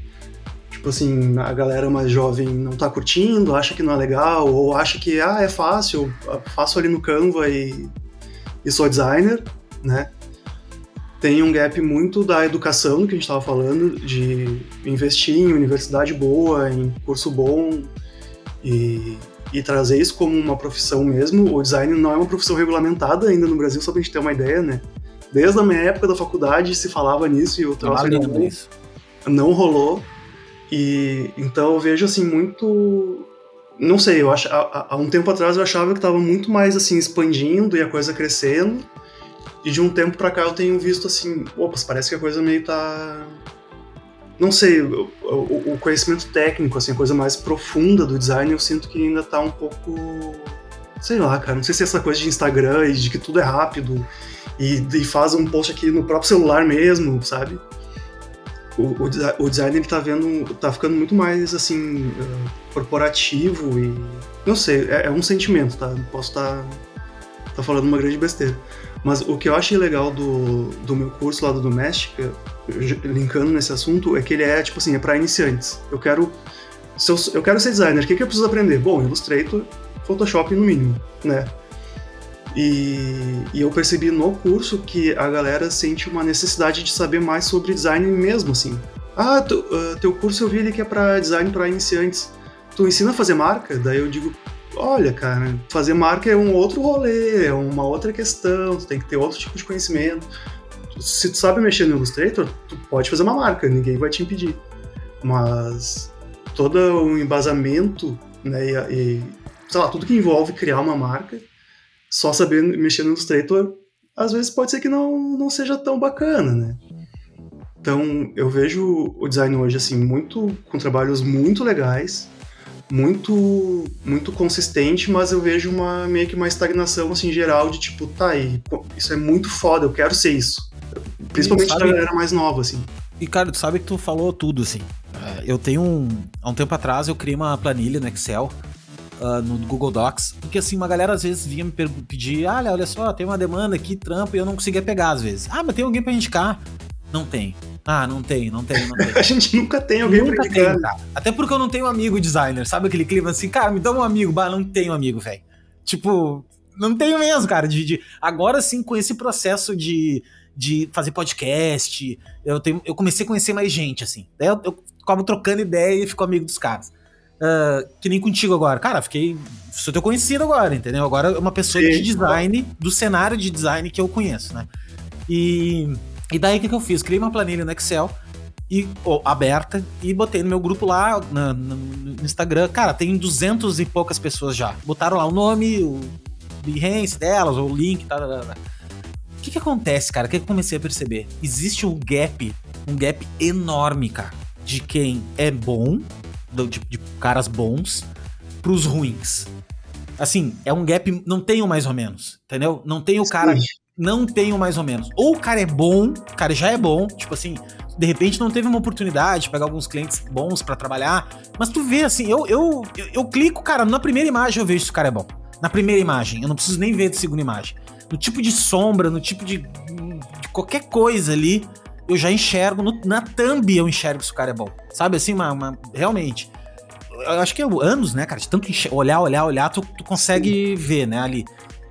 tipo assim, a galera mais jovem não tá curtindo, acha que não é legal, ou acha que, ah, é fácil, faço ali no Canva e, e sou designer, né? Tem um gap muito da educação que a gente estava falando, de investir em universidade boa, em curso bom, e e trazer isso como uma profissão mesmo. O design não é uma profissão regulamentada ainda no Brasil, só pra gente ter uma ideia, né? Desde a minha época da faculdade se falava nisso e o troço não, não, não rolou. E então eu vejo assim muito não sei, eu acho há, há um tempo atrás eu achava que estava muito mais assim expandindo e a coisa crescendo. E de um tempo para cá eu tenho visto assim, opa, parece que a coisa meio tá não sei, o, o, o, conhecimento técnico, assim, a coisa mais profunda do design, eu sinto que ainda tá um pouco. Sei lá, cara. Não sei se é essa coisa de Instagram e de que tudo é rápido e, e faz um post aqui no próprio celular mesmo, sabe? O, o, o design ele tá vendo. tá ficando muito mais assim. Uh, corporativo e. Não sei, é, é um sentimento, tá? Posso estar. Tá, tá falando uma grande besteira. Mas o que eu achei legal do, do meu curso lá do Doméstica, linkando nesse assunto, é que ele é, tipo assim, é para iniciantes. Eu quero. Se eu, eu quero ser designer, o que, que eu preciso aprender? Bom, Illustrator, Photoshop no mínimo, né? E, e, eu percebi no curso que a galera sente uma necessidade de saber mais sobre design mesmo, assim. Ah, tu, uh, teu curso eu vi ele que é para design para iniciantes. Tu ensina a fazer marca? Daí eu digo, olha, cara, fazer marca é um outro rolê, é uma outra questão, tu tem que ter outro tipo de conhecimento. Se tu sabe mexer no Illustrator, tu pode fazer uma marca, ninguém vai te impedir. Mas todo o embasamento, né, e, sei lá, tudo que envolve criar uma marca, só saber mexer no Illustrator, às vezes pode ser que não, não seja tão bacana, né? Então, eu vejo o design hoje, assim, muito, com trabalhos muito legais, muito muito consistente, mas eu vejo uma meio que uma estagnação assim geral de tipo, tá aí, isso é muito foda, eu quero ser isso. Principalmente da galera mais nova assim.
E cara, tu sabe que tu falou tudo assim. É, eu tenho um há um tempo atrás eu criei uma planilha no Excel Uh, no Google Docs, porque assim, uma galera às vezes vinha me pedir, ah, olha só, tem uma demanda aqui, trampo, e eu não conseguia pegar às vezes. Ah, mas tem alguém para indicar? Não tem. Ah, não tem, não tem, não tem.
a gente nunca tem alguém nunca. Tem.
Até porque eu não tenho amigo designer, sabe aquele clima assim, cara, me dá um amigo, bah, não tenho amigo, velho. Tipo, não tenho mesmo, cara. De, de, agora sim, com esse processo de, de fazer podcast, eu, tenho, eu comecei a conhecer mais gente, assim. Daí eu, eu acabo trocando ideia e fico amigo dos caras. Uh, que nem contigo agora. Cara, fiquei. Sou teu conhecido agora, entendeu? Agora é uma pessoa sim. de design, do cenário de design que eu conheço, né? E e daí o que, que eu fiz? Criei uma planilha no Excel e aberta e botei no meu grupo lá no, no, no, Instagram. Cara, tem duzentos e poucas pessoas já. Botaram lá o nome, o Behance delas, o link, tá, tá, tá. O que que acontece, cara? O que, que eu comecei a perceber? Existe um gap, um gap enorme, cara, de quem é bom, de, de caras bons, pros ruins. Assim, é um gap, não tem o mais ou menos, entendeu? Não tem o cara não tenho mais ou menos. Ou o cara é bom, o cara já é bom, tipo assim, de repente não teve uma oportunidade de pegar alguns clientes bons para trabalhar, mas tu vê assim, eu, eu, eu, eu, clico, cara, na primeira imagem eu vejo se o cara é bom. Na primeira imagem, eu não preciso nem ver de segunda imagem. No tipo de sombra, no tipo de, de qualquer coisa ali, eu já enxergo, no, na thumb eu enxergo se o cara é bom. Sabe assim, uma, uma realmente. Eu acho que é anos, né, cara? De tanto olhar, olhar, olhar, tu, tu consegue ver, né, ali.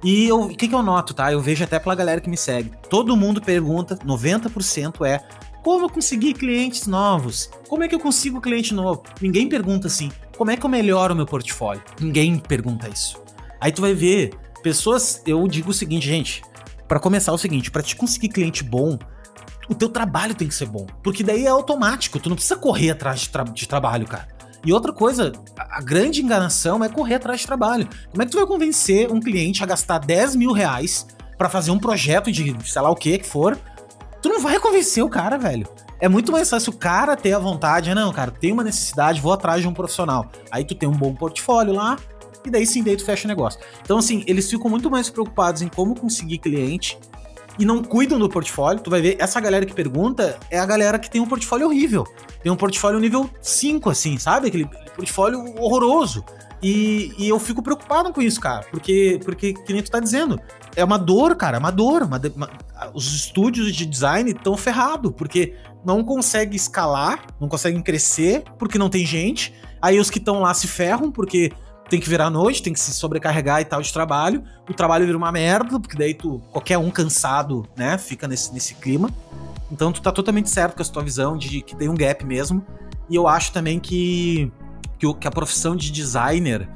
E o que, que eu noto, tá? Eu vejo até pela galera que me segue. Todo mundo pergunta, 90% é como eu conseguir clientes novos? Como é que eu consigo cliente novo? Ninguém pergunta assim, como é que eu melhoro o meu portfólio? Ninguém pergunta isso. Aí tu vai ver, pessoas, eu digo o seguinte, gente, para começar é o seguinte, para te conseguir cliente bom, o teu trabalho tem que ser bom, porque daí é automático, tu não precisa correr atrás de, tra de trabalho, cara. E outra coisa, a grande enganação é correr atrás de trabalho. Como é que tu vai convencer um cliente a gastar 10 mil reais para fazer um projeto de sei lá o que que for? Tu não vai convencer o cara, velho. É muito mais fácil o cara ter a vontade, não, cara, tem uma necessidade, vou atrás de um profissional. Aí tu tem um bom portfólio lá, e daí sim, daí tu fecha o negócio. Então, assim, eles ficam muito mais preocupados em como conseguir cliente e não cuidam do portfólio. Tu vai ver, essa galera que pergunta é a galera que tem um portfólio horrível. Tem um portfólio nível 5, assim, sabe? Aquele portfólio horroroso. E, e, eu fico preocupado com isso, cara. Porque, porque, que nem tu tá dizendo, é uma dor, cara, é uma dor. Uma, uma, os estúdios de design estão ferrados, porque não conseguem escalar, não conseguem crescer, porque não tem gente. Aí os que estão lá se ferram, porque tem que virar noite, tem que se sobrecarregar e tal de trabalho. O trabalho vira uma merda, porque daí tu, qualquer um cansado, né, fica nesse, nesse clima. Então tu tá totalmente certo com a tua visão de que tem um gap mesmo. E eu acho também que, que, que a profissão de designer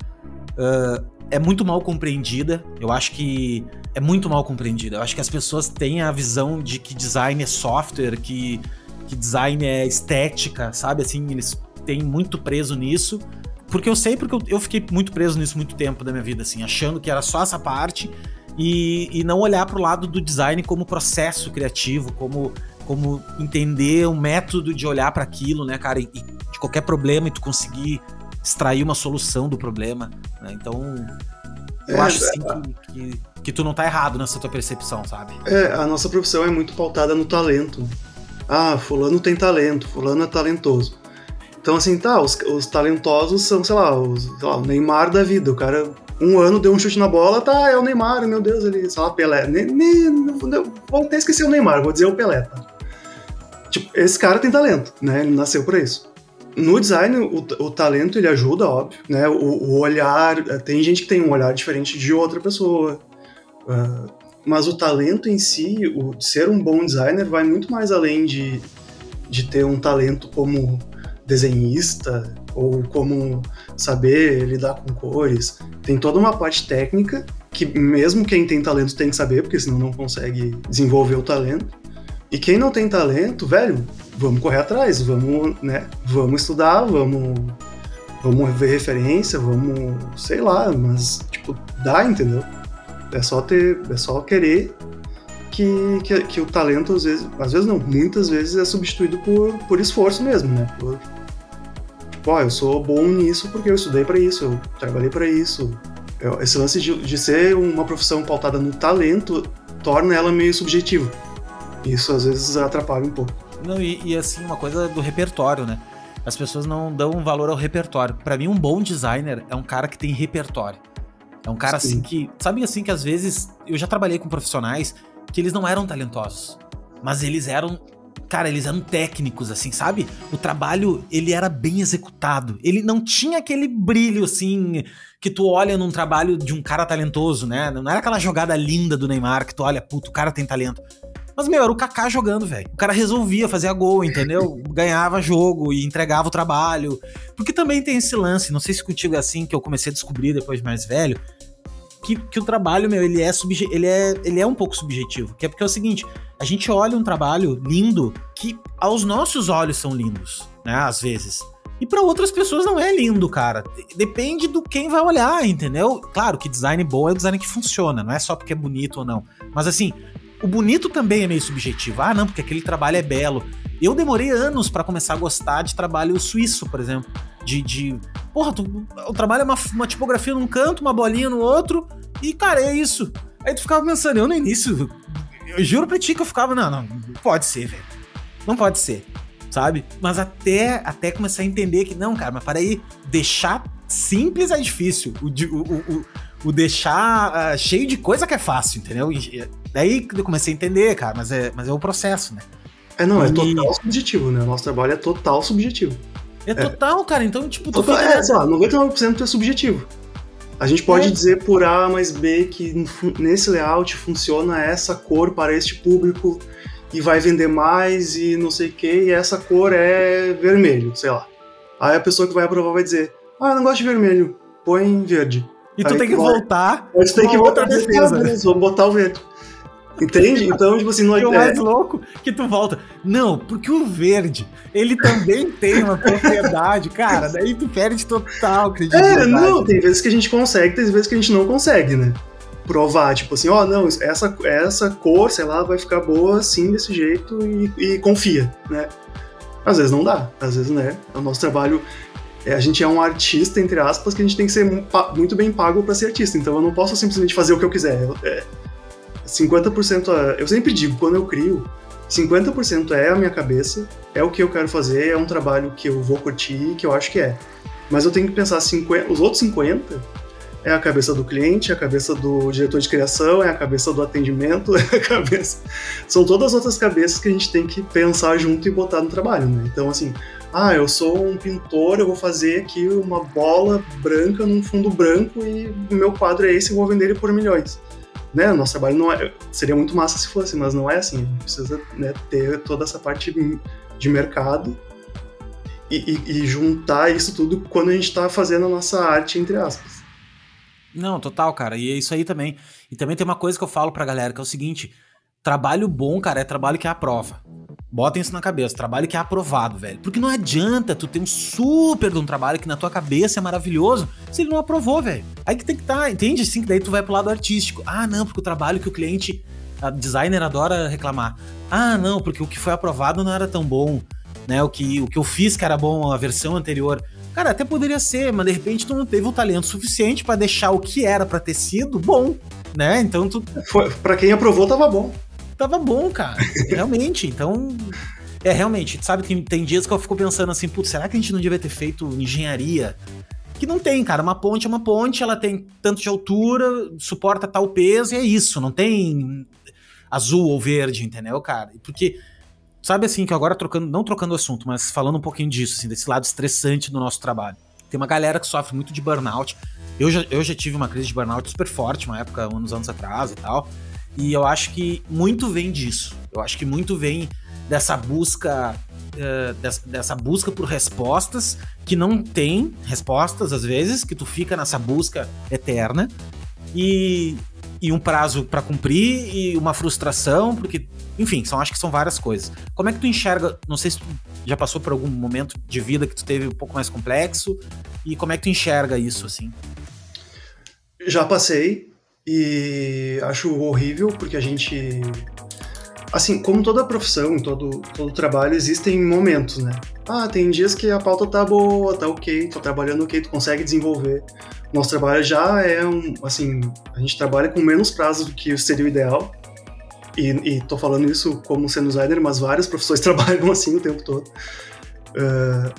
uh, é muito mal compreendida. Eu acho que é muito mal compreendida. Eu acho que as pessoas têm a visão de que design é software, que, que design é estética, sabe? Assim, eles têm muito preso nisso. Porque eu sei, porque eu, eu fiquei muito preso nisso muito tempo da minha vida, assim, achando que era só essa parte e, e não olhar para o lado do design como processo criativo, como, como entender um método de olhar para aquilo, né, cara, e, e, de qualquer problema e tu conseguir extrair uma solução do problema, né? Então, eu é, acho sim é, que, que, que, tu não tá errado nessa tua percepção, sabe?
É, a nossa profissão é muito pautada no talento. Ah, fulano tem talento, fulano é talentoso. Então, assim, tá, os, os talentosos são, sei lá, os, sei lá, o Neymar da vida. O cara, um ano, deu um chute na bola, tá, é o Neymar, meu Deus, ele, sei lá, Pelé. Ne, ne, vou até esquecer o Neymar, vou dizer o Pelé, tá? Tipo, esse cara tem talento, né? Ele nasceu para isso. No design, o, o, talento ele ajuda, óbvio, né? O, o, olhar, tem gente que tem um olhar diferente de outra pessoa. Uh, mas o talento em si, o ser um bom designer, vai muito mais além de, de ter um talento como desenhista ou como saber lidar com cores. Tem toda uma parte técnica que mesmo quem tem talento tem que saber, porque senão não consegue desenvolver o talento. E quem não tem talento, velho, vamos correr atrás, vamos, né, vamos estudar, vamos vamos ver referência, vamos, sei lá, mas tipo, dá, entendeu? É só ter, é só querer que, que, que, o talento às vezes, às vezes não, muitas vezes é substituído por, por esforço mesmo, né? Por, tipo, ó, eu sou bom nisso porque eu estudei para isso, eu trabalhei para isso. Eu, esse lance de, de ser uma profissão pautada no talento torna ela meio subjetiva. Isso às vezes atrapalha um pouco.
Não, e, e assim, uma coisa do repertório, né? As pessoas não dão valor ao repertório. Para mim, um bom designer é um cara que tem repertório. É um cara Sim. assim que. Sabe assim que às vezes. Eu já trabalhei com profissionais que eles não eram talentosos. Mas eles eram. Cara, eles eram técnicos, assim, sabe? O trabalho, ele era bem executado. Ele não tinha aquele brilho, assim, que tu olha num trabalho de um cara talentoso, né? Não era aquela jogada linda do Neymar que tu olha, puto, o cara tem talento. Mas, meu, era o Kaká jogando, velho. O cara resolvia fazer gol, entendeu? Ganhava jogo e entregava o trabalho. Porque também tem esse lance, não sei se contigo é assim, que eu comecei a descobrir depois de mais velho, que, que o trabalho, meu, ele é, subje ele, é, ele é um pouco subjetivo. Que é porque é o seguinte, a gente olha um trabalho lindo que aos nossos olhos são lindos, né? Às vezes. E para outras pessoas não é lindo, cara. Depende do quem vai olhar, entendeu? Claro que design bom é design que funciona, não é só porque é bonito ou não. Mas assim, o bonito também é meio subjetivo. Ah, não, porque aquele trabalho é belo. Eu demorei anos para começar a gostar de trabalho suíço, por exemplo. De. de porra, tu, o trabalho é uma, uma tipografia num canto, uma bolinha no outro, e, cara, é isso. Aí tu ficava pensando, eu no início, eu juro pra ti que eu ficava, não, não, pode ser, velho. Não pode ser, sabe? Mas até, até começar a entender que, não, cara, mas para aí, deixar simples é difícil. O, o, o, o deixar uh, cheio de coisa que é fácil, entendeu? E, daí eu comecei a entender, cara, mas é, mas é o processo, né?
É, não, é total subjetivo, né? O nosso trabalho é total subjetivo.
É, é. total, cara, então, tipo,
tu fica... É, sei lá, 99% é subjetivo. A gente pode é. dizer por A mais B que nesse layout funciona essa cor para este público e vai vender mais e não sei o que, e essa cor é vermelho, sei lá. Aí a pessoa que vai aprovar vai dizer, ah, eu não gosto de vermelho, põe verde.
E tu
Aí
tem que voltar.
Tu tem que voltar defesa. Vamos botar o verde. Entende? Então, tipo assim, não
é. o mais louco que tu volta. Não, porque o verde, ele também tem uma propriedade, cara. Daí tu perde total credibilidade.
É, não, tem vezes que a gente consegue, tem vezes que a gente não consegue, né? Provar, tipo assim, ó, oh, não, essa, essa cor, sei lá, vai ficar boa assim, desse jeito e, e confia, né? Às vezes não dá, às vezes, né? O nosso trabalho é, a gente é um artista, entre aspas, que a gente tem que ser muito bem pago para ser artista. Então eu não posso simplesmente fazer o que eu quiser. É, 50% eu sempre digo, quando eu crio, 50% é a minha cabeça, é o que eu quero fazer, é um trabalho que eu vou curtir, que eu acho que é. Mas eu tenho que pensar 50, os outros 50 é a cabeça do cliente, é a cabeça do diretor de criação, é a cabeça do atendimento, é a cabeça. São todas as outras cabeças que a gente tem que pensar junto e botar no trabalho, né? Então, assim, ah, eu sou um pintor, eu vou fazer aqui uma bola branca num fundo branco e o meu quadro é esse, eu vou vender ele por milhões. Né? Nosso trabalho não é, seria muito massa se fosse, mas não é assim. A gente precisa né, ter toda essa parte de mercado e, e, e juntar isso tudo quando a gente está fazendo a nossa arte, entre aspas.
Não, total, cara. E é isso aí também. E também tem uma coisa que eu falo pra galera, que é o seguinte: trabalho bom, cara, é trabalho que é a prova. Botem isso na cabeça, trabalho que é aprovado, velho. Porque não adianta tu ter um super de um trabalho que na tua cabeça é maravilhoso se ele não aprovou, velho. Aí que tem que estar, tá, entende? Sim, que daí tu vai pro lado artístico. Ah, não, porque o trabalho que o cliente, a designer adora reclamar. Ah, não, porque o que foi aprovado não era tão bom, né? O que, o que eu fiz que era bom a versão anterior. Cara, até poderia ser, mas de repente tu não teve o talento suficiente para deixar o que era para ter sido bom, né? Então tu.
Para quem aprovou, tava bom
tava bom, cara. Realmente. Então. É, realmente, sabe, tem, tem dias que eu fico pensando assim, putz, será que a gente não devia ter feito engenharia? Que não tem, cara. Uma ponte é uma ponte, ela tem tanto de altura, suporta tal peso, e é isso. Não tem azul ou verde, entendeu, cara? Porque, sabe assim, que agora trocando, não trocando o assunto, mas falando um pouquinho disso, assim, desse lado estressante do nosso trabalho. Tem uma galera que sofre muito de burnout. Eu já, eu já tive uma crise de burnout super forte, uma época, uns anos atrás e tal. E eu acho que muito vem disso. Eu acho que muito vem dessa busca uh, dessa, dessa, busca por respostas que não tem respostas às vezes, que tu fica nessa busca eterna e, e um prazo para cumprir e uma frustração, porque, enfim, são, acho que são várias coisas. Como é que tu enxerga? Não sei se tu já passou por algum momento de vida que tu teve um pouco mais complexo e como é que tu enxerga isso assim?
Já passei e acho horrível porque a gente assim, como toda profissão, todo, todo trabalho, existem momentos, né? Ah, tem dias que a pauta tá boa, tá ok, tô trabalhando ok, tu consegue desenvolver. Nosso trabalho já é um, assim, a gente trabalha com menos prazo do que seria o ideal. E, e tô falando isso como sendo designer, mas várias profissões trabalham assim o tempo todo. Uh,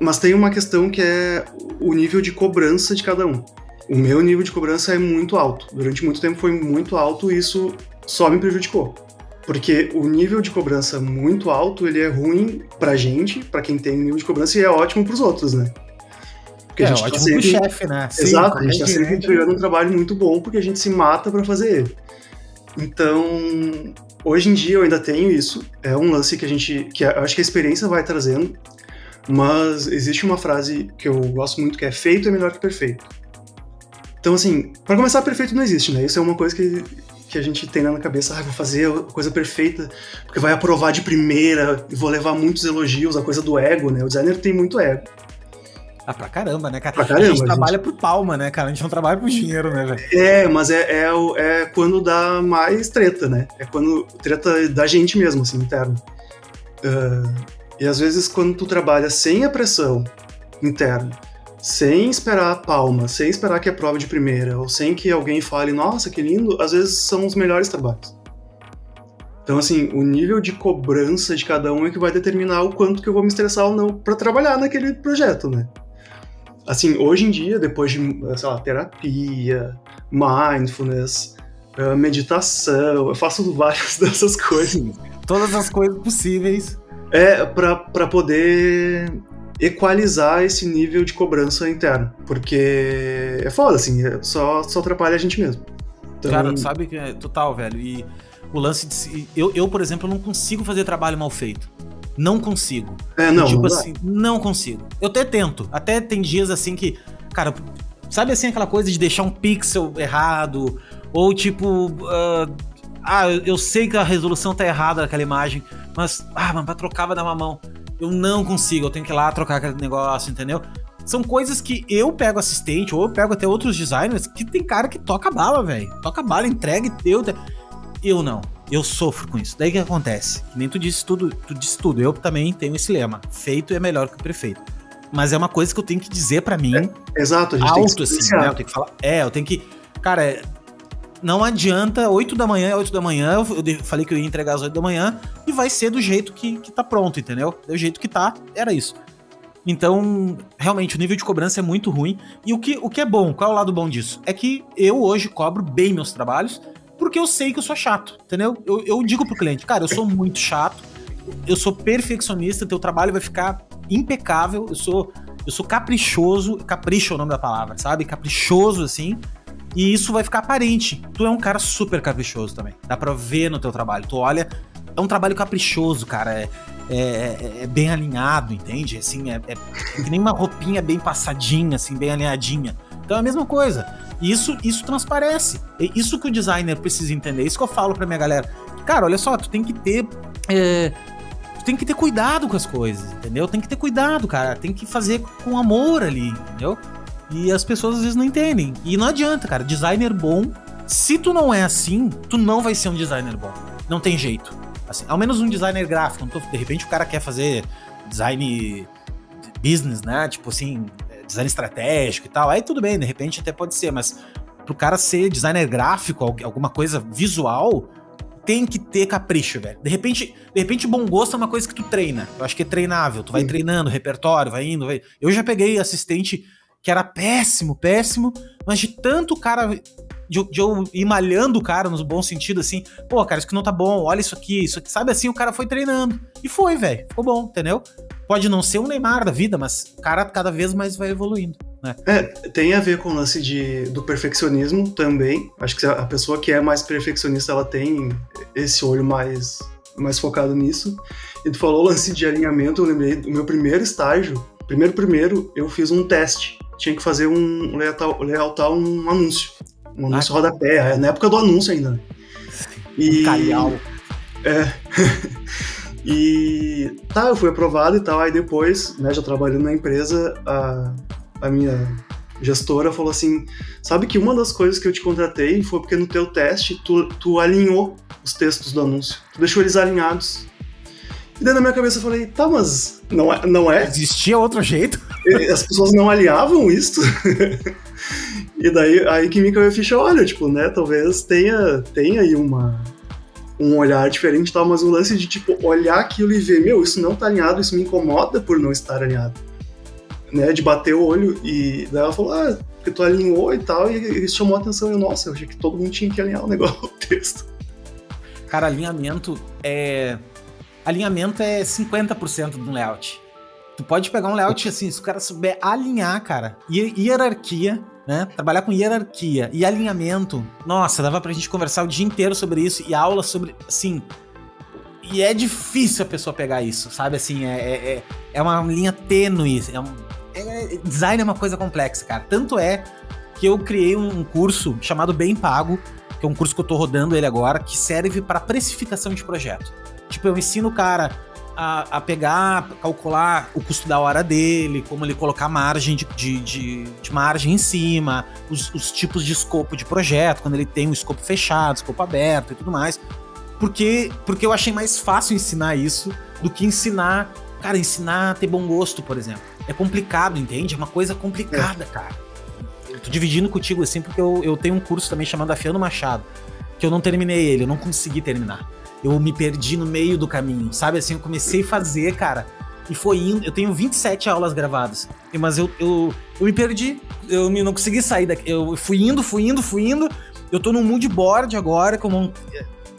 mas tem uma questão que é o nível de cobrança de cada um. O meu nível de cobrança é muito alto. Durante muito tempo foi muito alto e isso só me prejudicou. Porque o nível de cobrança muito alto, ele é ruim pra gente, pra quem tem nível de cobrança, e é ótimo pros outros, né?
Porque é, a gente tá ótimo tá sempre... pro chefe, né?
Exato, Sim, a gente tá sempre entregando um trabalho muito bom, porque a gente se mata para fazer ele. Então, hoje em dia eu ainda tenho isso. É um lance que a gente. que eu acho que a experiência vai trazendo. Mas existe uma frase que eu gosto muito que é feito é melhor que perfeito. Então, assim, para começar, perfeito não existe, né? Isso é uma coisa que que a gente tem na cabeça, ah, vou fazer a coisa perfeita, porque vai aprovar de primeira, e vou levar muitos elogios, a coisa do ego, né? O designer tem muito ego.
Ah, pra caramba, né, cara?
Pra caramba,
a gente trabalha gente... pro palma, né, cara? A gente não trabalha pro dinheiro, né, velho?
É, mas é, é, é, quando dá mais treta, né? É quando treta da gente mesmo, assim, interno. Uh, e às vezes quando tu trabalha sem a pressão interna, sem esperar a palma, sem esperar que é prova de primeira, ou sem que alguém fale, nossa, que lindo, às vezes são os melhores trabalhos. Então, assim, o nível de cobrança de cada um é que vai determinar o quanto que eu vou me estressar ou não para trabalhar naquele projeto, né? Assim, hoje em dia, depois de, sei lá, terapia, mindfulness, eh, meditação, eu faço várias dessas coisas.
Todas as coisas possíveis.
É, para poder equalizar esse nível de cobrança interno. Porque é foda, assim, é só, só atrapalha a gente mesmo.
Então... Cara, tu sabe que é total, velho. E o lance de. Eu, eu, por exemplo, não consigo fazer trabalho mal feito. Não consigo.
É, não.
Tipo
não
assim, não consigo. Eu até tento. Até tem dias assim que. Cara, sabe assim aquela coisa de deixar um pixel errado? Ou tipo. Uh, ah, eu sei que a resolução tá errada naquela imagem, mas. Ah, mano, pra trocar vai dar uma mão eu não consigo, eu tenho que ir lá trocar aquele negócio, entendeu? São coisas que eu pego assistente, ou eu pego até outros designers, que tem cara que toca bala, velho. Toca bala, entrega, eu. Eu não. Eu sofro com isso. Daí o que acontece? Que nem tu disse tudo, tu disse tudo. Eu também tenho esse lema. Feito é melhor que o prefeito. Mas é uma coisa que eu tenho que dizer para mim. É,
exato, a gente
alto,
tem que
assim, né? Eu tenho que falar. É, eu tenho que. Cara, não adianta, 8 da manhã é 8 da manhã, eu falei que eu ia entregar às 8 da manhã, e vai ser do jeito que, que tá pronto, entendeu? Do jeito que tá, era isso. Então, realmente, o nível de cobrança é muito ruim. E o que, o que é bom, qual é o lado bom disso? É que eu hoje cobro bem meus trabalhos, porque eu sei que eu sou chato, entendeu? Eu, eu digo pro cliente, cara, eu sou muito chato, eu sou perfeccionista, teu trabalho vai ficar impecável, eu sou, eu sou caprichoso, capricho é o nome da palavra, sabe? Caprichoso, assim. E isso vai ficar aparente. Tu é um cara super caprichoso também. Dá pra ver no teu trabalho. Tu olha, é um trabalho caprichoso, cara. É, é, é, é bem alinhado, entende? Assim, é, é, que nem uma roupinha bem passadinha, assim, bem alinhadinha. Então é a mesma coisa. E isso, isso transparece. É isso que o designer precisa entender. É isso que eu falo pra minha galera. Cara, olha só, tu tem que ter. É, tu tem que ter cuidado com as coisas, entendeu? Tem que ter cuidado, cara. Tem que fazer com amor ali, entendeu? E as pessoas às vezes não entendem. E não adianta, cara. Designer bom, se tu não é assim, tu não vai ser um designer bom. Não tem jeito. Assim, ao menos um designer gráfico. de repente o cara quer fazer design business, né? Tipo assim, design estratégico e tal. Aí tudo bem, de repente até pode ser, mas pro cara ser designer gráfico, alguma coisa visual, tem que ter capricho, velho. De repente, de repente, bom gosto é uma coisa que tu treina. Eu acho que é treinável. Tu vai Sim. treinando, repertório, vai indo, vai. Eu já peguei assistente que era péssimo, péssimo, mas de tanto cara. De, de, eu ir malhando o cara no bom sentido, assim, pô, cara, isso aqui não tá bom, olha isso aqui, isso aqui, sabe assim, o cara foi treinando. E foi, velho, ficou bom, entendeu? Pode não ser um Neymar da vida, mas o cara cada vez mais vai evoluindo. né?
É, tem a ver com o lance de, do perfeccionismo também. Acho que a pessoa que é mais perfeccionista, ela tem esse olho mais, mais focado nisso. E tu falou o lance de alinhamento, eu lembrei do meu primeiro estágio. Primeiro, primeiro, eu fiz um teste. Tinha que fazer um, layoutar um anúncio. Um anúncio ah, rodapé, é, na época do anúncio ainda.
E... Um carial.
É. e tá, eu fui aprovado e tal. Aí depois, né, já trabalhando na empresa, a, a minha gestora falou assim: sabe que uma das coisas que eu te contratei foi porque no teu teste tu, tu alinhou os textos do anúncio, tu deixou eles alinhados. E daí na minha cabeça eu falei, tá, mas não é? Não é?
Existia outro jeito?
As pessoas não alinhavam isso? e daí aí que me caiu a ficha, olha, tipo, né, talvez tenha, tenha aí uma, um olhar diferente e tal, mas o lance de, tipo, olhar aquilo e ver, meu, isso não tá alinhado, isso me incomoda por não estar alinhado. Né, de bater o olho e daí ela falou, ah, porque tu alinhou e tal, e isso chamou a atenção. E nossa, eu achei que todo mundo tinha que alinhar o negócio, o texto.
Cara, alinhamento é. Alinhamento é 50% de um layout. Tu pode pegar um layout assim, se o cara souber alinhar, cara, hierarquia, né? Trabalhar com hierarquia e alinhamento. Nossa, dava pra gente conversar o dia inteiro sobre isso e aula sobre, assim. E é difícil a pessoa pegar isso, sabe? Assim, é, é, é, é uma linha tênue. É um, é, design é uma coisa complexa, cara. Tanto é que eu criei um curso chamado Bem Pago, que é um curso que eu tô rodando ele agora, que serve para precificação de projeto. Tipo, eu ensino o cara a, a, pegar, calcular o custo da hora dele, como ele colocar margem de, de, de, de margem em cima, os, os, tipos de escopo de projeto, quando ele tem um escopo fechado, escopo aberto e tudo mais. Porque, porque eu achei mais fácil ensinar isso do que ensinar, cara, ensinar a ter bom gosto, por exemplo. É complicado, entende? É uma coisa complicada, é. cara. Eu tô dividindo contigo assim, porque eu, eu tenho um curso também chamado Afiando Machado, que eu não terminei ele, eu não consegui terminar eu me perdi no meio do caminho, sabe? Assim, eu comecei a fazer, cara, e foi indo. Eu tenho 27 aulas gravadas, mas eu, eu, eu me perdi, eu não consegui sair daqui. Eu fui indo, fui indo, fui indo. Eu tô no mood board agora, como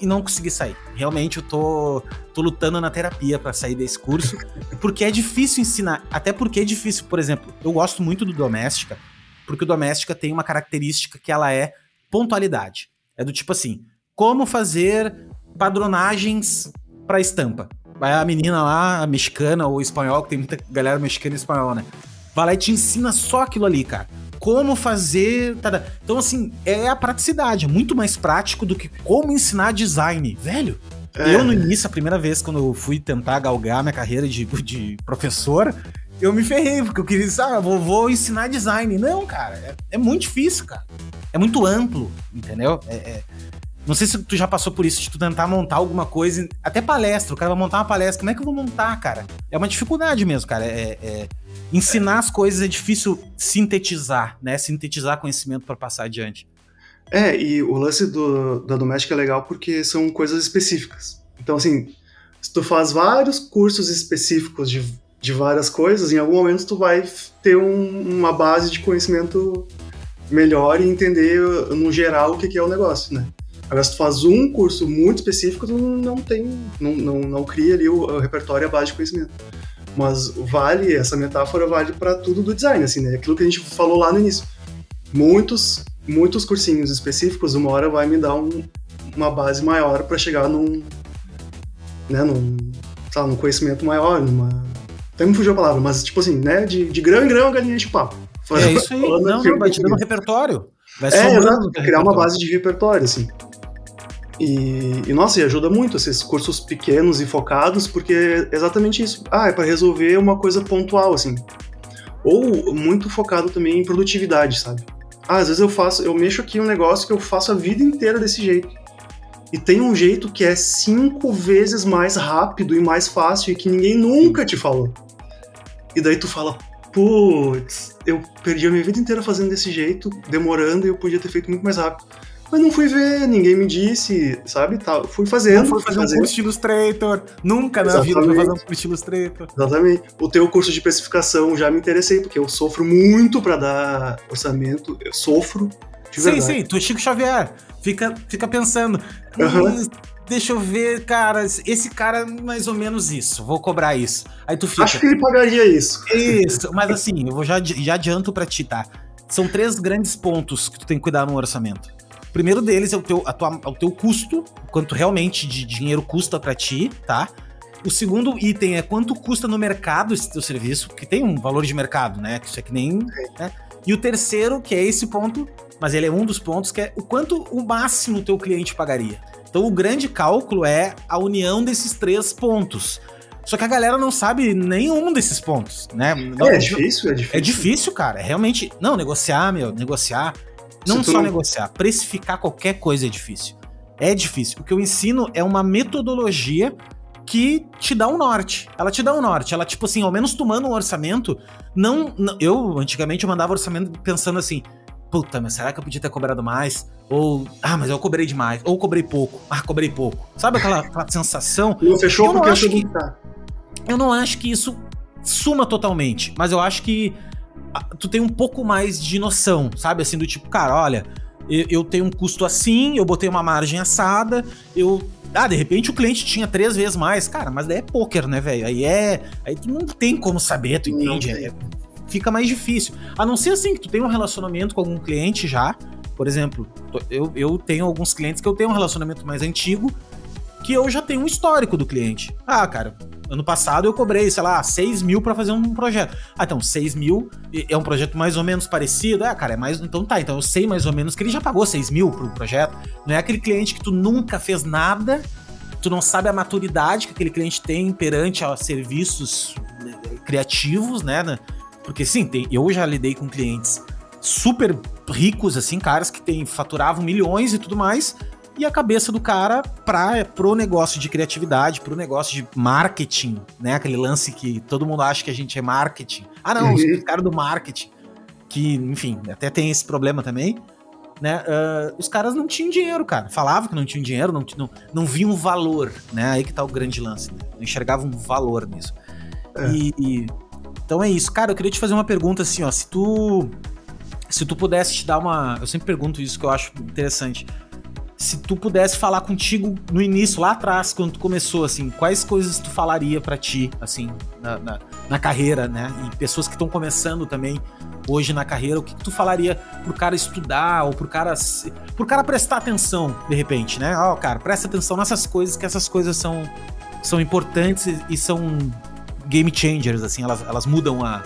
e não consegui sair. Realmente eu tô, tô lutando na terapia para sair desse curso, porque é difícil ensinar. Até porque é difícil, por exemplo, eu gosto muito do Doméstica, porque o Doméstica tem uma característica que ela é pontualidade. É do tipo assim, como fazer padronagens para estampa. Vai a menina lá, a mexicana ou espanhol, que tem muita galera mexicana e espanhola, né? Vai lá e te ensina só aquilo ali, cara. Como fazer. Então, assim, é a praticidade. É muito mais prático do que como ensinar design. Velho, é. eu no início, a primeira vez, quando eu fui tentar galgar minha carreira de, de professor, eu me ferrei, porque eu queria, ah, vou, vou ensinar design. Não, cara, é, é, muito difícil, cara. É muito amplo, entendeu? É, é, não sei se tu já passou por isso, de tu tentar montar alguma coisa, até palestra, o cara vai montar uma palestra, como é que eu vou montar, cara? É uma dificuldade mesmo, cara. É, é ensinar as coisas é difícil sintetizar, né? Sintetizar conhecimento para passar adiante.
É, e o lance do, da doméstica é legal porque são coisas específicas. Então, assim, se tu faz vários cursos específicos de, de várias coisas, em algum momento tu vai ter um, uma base de conhecimento melhor e entender no geral o que, que é o negócio, né? Agora, se tu faz um curso muito específico, tu não tem, não, não, não cria ali o, o repertório e a base de conhecimento. Mas vale, essa metáfora vale para tudo do design, assim, né? Aquilo que a gente falou lá no início. Muitos, muitos cursinhos específicos, uma hora vai me dar um, uma base maior para chegar num, né, num, lá, num conhecimento maior, numa... Até me fugiu a palavra, mas tipo assim, né, de, de grão em grão a galinha de papo.
É isso aí, não, não, vai te dando repertório. Vai
é, exato, criar uma base de repertório, assim. E, e, nossa, e ajuda muito esses cursos pequenos e focados, porque é exatamente isso. Ah, é para resolver uma coisa pontual, assim. Ou muito focado também em produtividade, sabe? Ah, às vezes eu faço, eu mexo aqui um negócio que eu faço a vida inteira desse jeito. E tem um jeito que é cinco vezes mais rápido e mais fácil e que ninguém nunca te falou. E daí tu fala, putz, eu perdi a minha vida inteira fazendo desse jeito, demorando, e eu podia ter feito muito mais rápido mas não fui ver, ninguém me disse, sabe? Tá, fui fazendo. Não
fui fazer um curso de Illustrator. Nunca na vida fui fazer um curso de Illustrator.
Exatamente. O teu curso de especificação já me interessei, porque eu sofro muito para dar orçamento. Eu sofro.
sim, verdade. sim, tu é Chico Xavier. Fica, fica pensando. Uhum. Deixa eu ver, cara, esse cara é mais ou menos isso, vou cobrar isso. Aí tu fica.
Acho que ele pagaria isso.
Isso, mas assim, eu vou já, já adianto pra ti, tá? São três grandes pontos que tu tem que cuidar no orçamento. O primeiro deles é o teu, a tua, o teu custo, quanto realmente de dinheiro custa para ti, tá? O segundo item é quanto custa no mercado esse teu serviço, que tem um valor de mercado, né? Isso é que nem. Né? E o terceiro, que é esse ponto, mas ele é um dos pontos, que é o quanto o máximo o teu cliente pagaria. Então o grande cálculo é a união desses três pontos. Só que a galera não sabe nenhum desses pontos, né?
É, é difícil, é difícil.
É difícil, cara. É realmente. Não, negociar, meu, negociar. Não só não... negociar, precificar qualquer coisa é difícil. É difícil. O que eu ensino é uma metodologia que te dá um norte. Ela te dá um norte. Ela, tipo assim, ao menos tomando um orçamento, não, não. eu, antigamente, eu mandava orçamento pensando assim. Puta, mas será que eu podia ter cobrado mais? Ou, ah, mas eu cobrei demais. Ou cobrei pouco. Ah, cobrei pouco. Sabe aquela, aquela sensação?
Não fechou eu porque não acho
que, Eu não acho que isso suma totalmente. Mas eu acho que tu tem um pouco mais de noção, sabe? Assim, do tipo, cara, olha, eu, eu tenho um custo assim, eu botei uma margem assada, eu ah, de repente o cliente tinha três vezes mais. Cara, mas daí é poker, né, velho? Aí é. Aí tu não tem como saber, tu entende? É, fica mais difícil. A não ser assim que tu tem um relacionamento com algum cliente já. Por exemplo, eu, eu tenho alguns clientes que eu tenho um relacionamento mais antigo que eu já tenho um histórico do cliente. Ah, cara, ano passado eu cobrei, sei lá, 6 mil pra fazer um projeto. Ah, então, 6 mil é um projeto mais ou menos parecido. Ah, cara, é mais. Então tá, então eu sei mais ou menos que ele já pagou 6 mil pro projeto. Não é aquele cliente que tu nunca fez nada, tu não sabe a maturidade que aquele cliente tem perante a serviços né, criativos, né? Porque sim, tem, eu já lidei com clientes super ricos, assim, caras que tem, faturavam milhões e tudo mais e a cabeça do cara para pro negócio de criatividade, pro negócio de marketing, né? Aquele lance que todo mundo acha que a gente é marketing. Ah, não, uhum. os caras do marketing, que, enfim, até tem esse problema também, né? Uh, os caras não tinham dinheiro, cara. Falavam que não tinham dinheiro, não, não, não viam valor, né? Aí que tá o grande lance, né? Não enxergavam valor nisso. É. E, e, então é isso. Cara, eu queria te fazer uma pergunta assim, ó. Se tu. Se tu pudesse te dar uma. Eu sempre pergunto isso que eu acho interessante se tu pudesse falar contigo no início, lá atrás, quando tu começou, assim, quais coisas tu falaria para ti, assim, na, na, na, carreira, né? E pessoas que estão começando também hoje na carreira, o que, que, tu falaria pro cara estudar ou pro cara, pro cara prestar atenção, de repente, né? Ó, oh, cara, presta atenção nessas coisas, que essas coisas são, são importantes e são game changers, assim, elas, elas mudam a